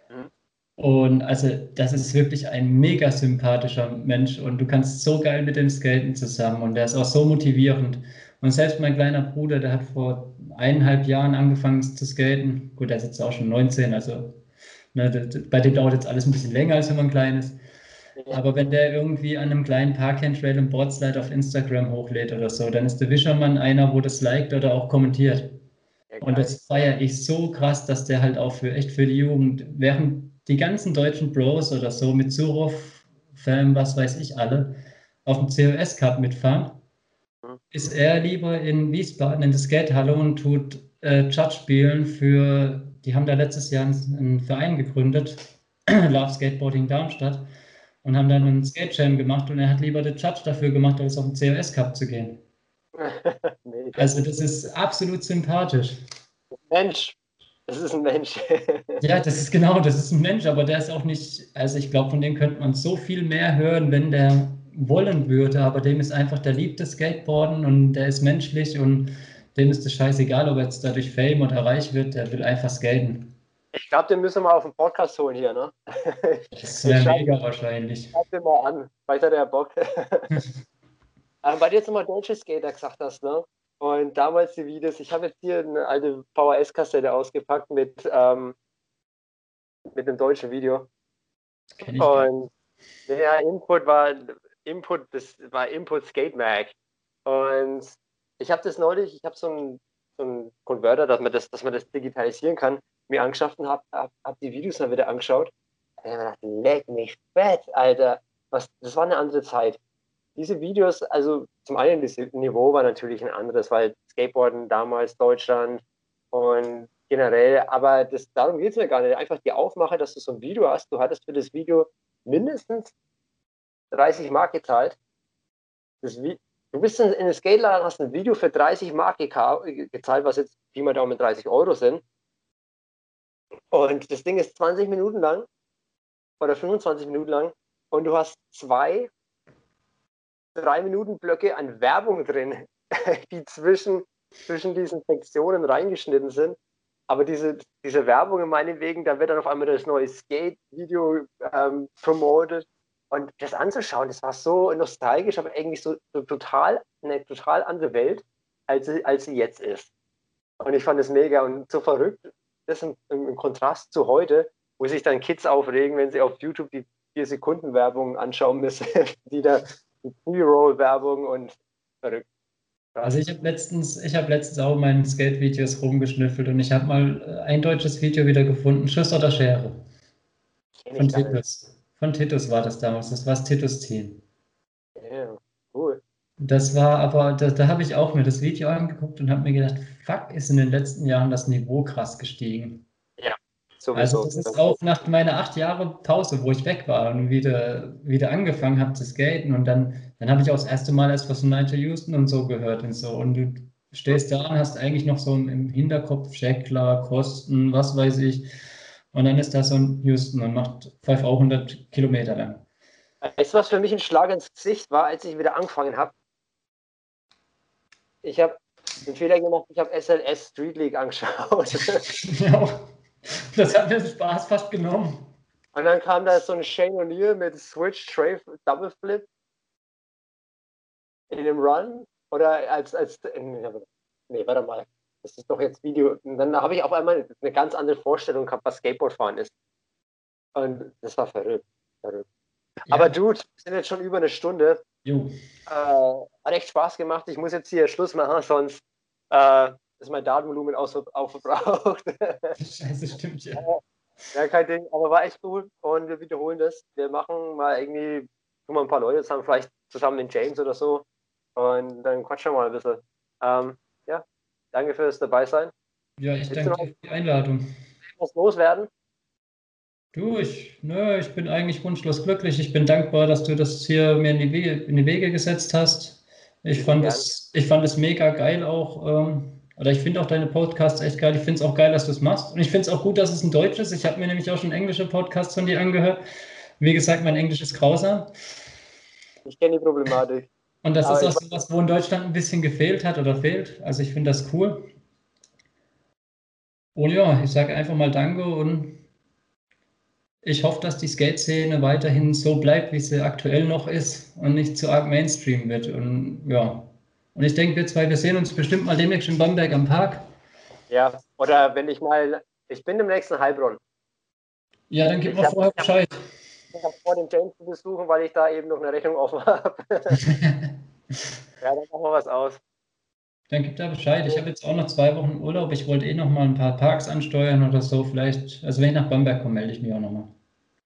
Mhm. Und also, das ist wirklich ein mega sympathischer Mensch und du kannst so geil mit dem Skaten zusammen und der ist auch so motivierend. Und selbst mein kleiner Bruder, der hat vor eineinhalb Jahren angefangen zu skaten. Gut, der ist jetzt auch schon 19, also ne, bei dem dauert jetzt alles ein bisschen länger, als wenn man klein ist. Aber wenn der irgendwie an einem kleinen Park-Trail und Boardslide auf Instagram hochlädt oder so, dann ist der Wischermann einer, wo das liked oder auch kommentiert. und das feiere ich so krass, dass der halt auch für echt für die Jugend, während die ganzen deutschen Bros oder so mit Suruf, Fam, was weiß ich alle, auf dem COS Cup mitfahren, ist er lieber in Wiesbaden in der Skatehalle und tut äh, Judge spielen für, die haben da letztes Jahr einen, Verein gegründet, (clears throat) Love Skateboarding Darmstadt. und haben dann einen Skate-Jam gemacht und er hat lieber den Judge dafür gemacht, als auf den COS Cup zu gehen. (laughs) nee, also das ist absolut sympathisch. Mensch, das ist ein Mensch. (laughs) ja, das ist genau, das ist ein Mensch, aber der ist auch nicht, also ich glaube, von dem könnte man so viel mehr hören, wenn der wollen würde, aber dem ist einfach, der liebt das Skateboarden und der ist menschlich und dem ist es scheißegal, ob er jetzt dadurch Fame oder reich wird, der will einfach skaten. Ich glaube, den müssen wir auf den Podcast holen hier, ne? Das (laughs) wäre mega wahrscheinlich. Schau dir mal an, weiter der Bock. (laughs) Aber weil du jetzt nochmal deutsche Skater gesagt hast, ne? Und damals die Videos, ich habe jetzt hier eine alte VHS-Kassette ausgepackt mit, ähm, mit einem deutschen Video. Und der Input war Input, das war Input Skate Mag. Und ich habe das neulich, ich habe so einen so Converter, dass man das, dass man das digitalisieren kann, mir angeschafft und habe hab, hab die Videos dann wieder angeschaut. Und ich habe gedacht, leck mich fett, Alter. Was, das war eine andere Zeit diese Videos, also zum einen das Niveau war natürlich ein anderes, weil Skateboarden damals Deutschland und generell, aber das, darum geht es mir gar nicht. Einfach die Aufmache, dass du so ein Video hast. Du hattest für das Video mindestens 30 Mark gezahlt. Du bist in, in den Skateladen, hast ein Video für 30 Mark gezahlt, was jetzt Pi mal Daumen 30 Euro sind. Und das Ding ist 20 Minuten lang oder 25 Minuten lang und du hast zwei drei Minuten Blöcke an Werbung drin, (laughs) die zwischen, zwischen diesen Sektionen reingeschnitten sind. Aber diese, diese Werbung in meinen Wegen, da wird dann auf einmal das neue Skate-Video ähm, promoted. Und das anzuschauen, das war so nostalgisch, aber eigentlich so, so total, eine total andere Welt, als sie, als sie jetzt ist. Und ich fand es mega und so verrückt, das im, im, Kontrast zu heute, wo sich dann Kids aufregen, wenn sie auf YouTube die 4-Sekunden-Werbung anschauen müssen, (laughs) die da Pre-Roll-Werbung und verrückt. Also ich habe letztens, ich habe letztens auch meinen Skate-Videos rumgeschnüffelt und ich habe mal äh, ein deutsches Video wieder gefunden, Schuss oder Schere. Von Titus. Von Titus war das damals, das war das Titus-Team. Ja, cool. Das war aber, da, da habe ich auch mir das Video angeguckt und habe mir gedacht, fuck, ist in den letzten Jahren das Niveau krass gestiegen. Sowieso. Also das ist auch nach meiner acht Jahre Pause, wo ich weg war und wieder, wieder angefangen habe zu skaten und dann, dann habe ich auch das erste Mal erst was von Nigel Houston und so gehört und so und du stehst da und hast eigentlich noch so im Hinterkopf Scheckler, Kosten, was weiß ich und dann ist da so ein Houston und macht 500 Kilometer lang. Weißt du, was für mich ein Schlag ins Gesicht war, als ich wieder angefangen habe? Ich habe den Fehler gemacht, ich habe SLS Street League angeschaut. (laughs) ja. Das hat mir Spaß fast genommen. Und dann kam da so ein Shane O'Neill mit Switch, Tray, Double Flip in dem Run. Oder als, als, nee, warte mal. Das ist doch jetzt Video. Und dann habe ich auf einmal eine ganz andere Vorstellung gehabt, was Skateboardfahren ist. Und das war verrückt. verrückt. Ja. Aber Dude, wir sind jetzt schon über eine Stunde. Jo. Äh, hat echt Spaß gemacht. Ich muss jetzt hier Schluss machen, sonst äh, ist mein Datenvolumen aufgebraucht. (laughs) Scheiße, stimmt ja. Ja, kein Ding, aber war echt cool und wir wiederholen das. Wir machen mal irgendwie, tun mal ein paar Leute zusammen, vielleicht zusammen mit James oder so und dann quatschen wir mal ein bisschen. Ähm, danke fürs dabei sein. Ja, ich Willst danke dir für die Einladung. Was loswerden? Du, ich, nö, ich bin eigentlich wunschlos glücklich. Ich bin dankbar, dass du das hier mir in die Wege, in die Wege gesetzt hast. Ich fand, es, ich fand es mega geil auch. Ähm, oder ich finde auch deine Podcasts echt geil. Ich finde es auch geil, dass du es machst. Und ich finde es auch gut, dass es ein Deutsch ist. Ich habe mir nämlich auch schon englische Podcasts von dir angehört. Wie gesagt, mein Englisch ist grausam. Ich kenne die Problematik. Und das Aber ist auch so was, wo in Deutschland ein bisschen gefehlt hat oder fehlt. Also ich finde das cool. Und ja, ich sage einfach mal Danke und ich hoffe, dass die Skate-Szene weiterhin so bleibt, wie sie aktuell noch ist und nicht zu arg Mainstream wird. Und ja, und ich denke, wir zwei, wir sehen uns bestimmt mal demnächst in Bamberg am Park. Ja, oder wenn ich mal, ich bin im nächsten Heilbronn. Ja, dann gib mal vorher Bescheid. Ich habe vor, den James zu besuchen, weil ich da eben noch eine Rechnung offen habe. (laughs) (laughs) ja, dann machen wir was aus. Dann gib da Bescheid. Ich habe jetzt auch noch zwei Wochen Urlaub. Ich wollte eh noch mal ein paar Parks ansteuern oder so. Vielleicht, also wenn ich nach Bamberg komme, melde ich mich auch noch mal.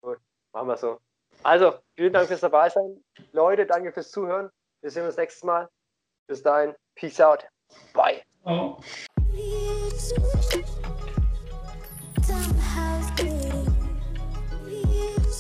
Gut, machen wir so. Also, vielen Dank fürs dabei sein. Leute, danke fürs Zuhören. Wir sehen uns nächstes Mal. Bis dahin, peace out. Bye. Oh.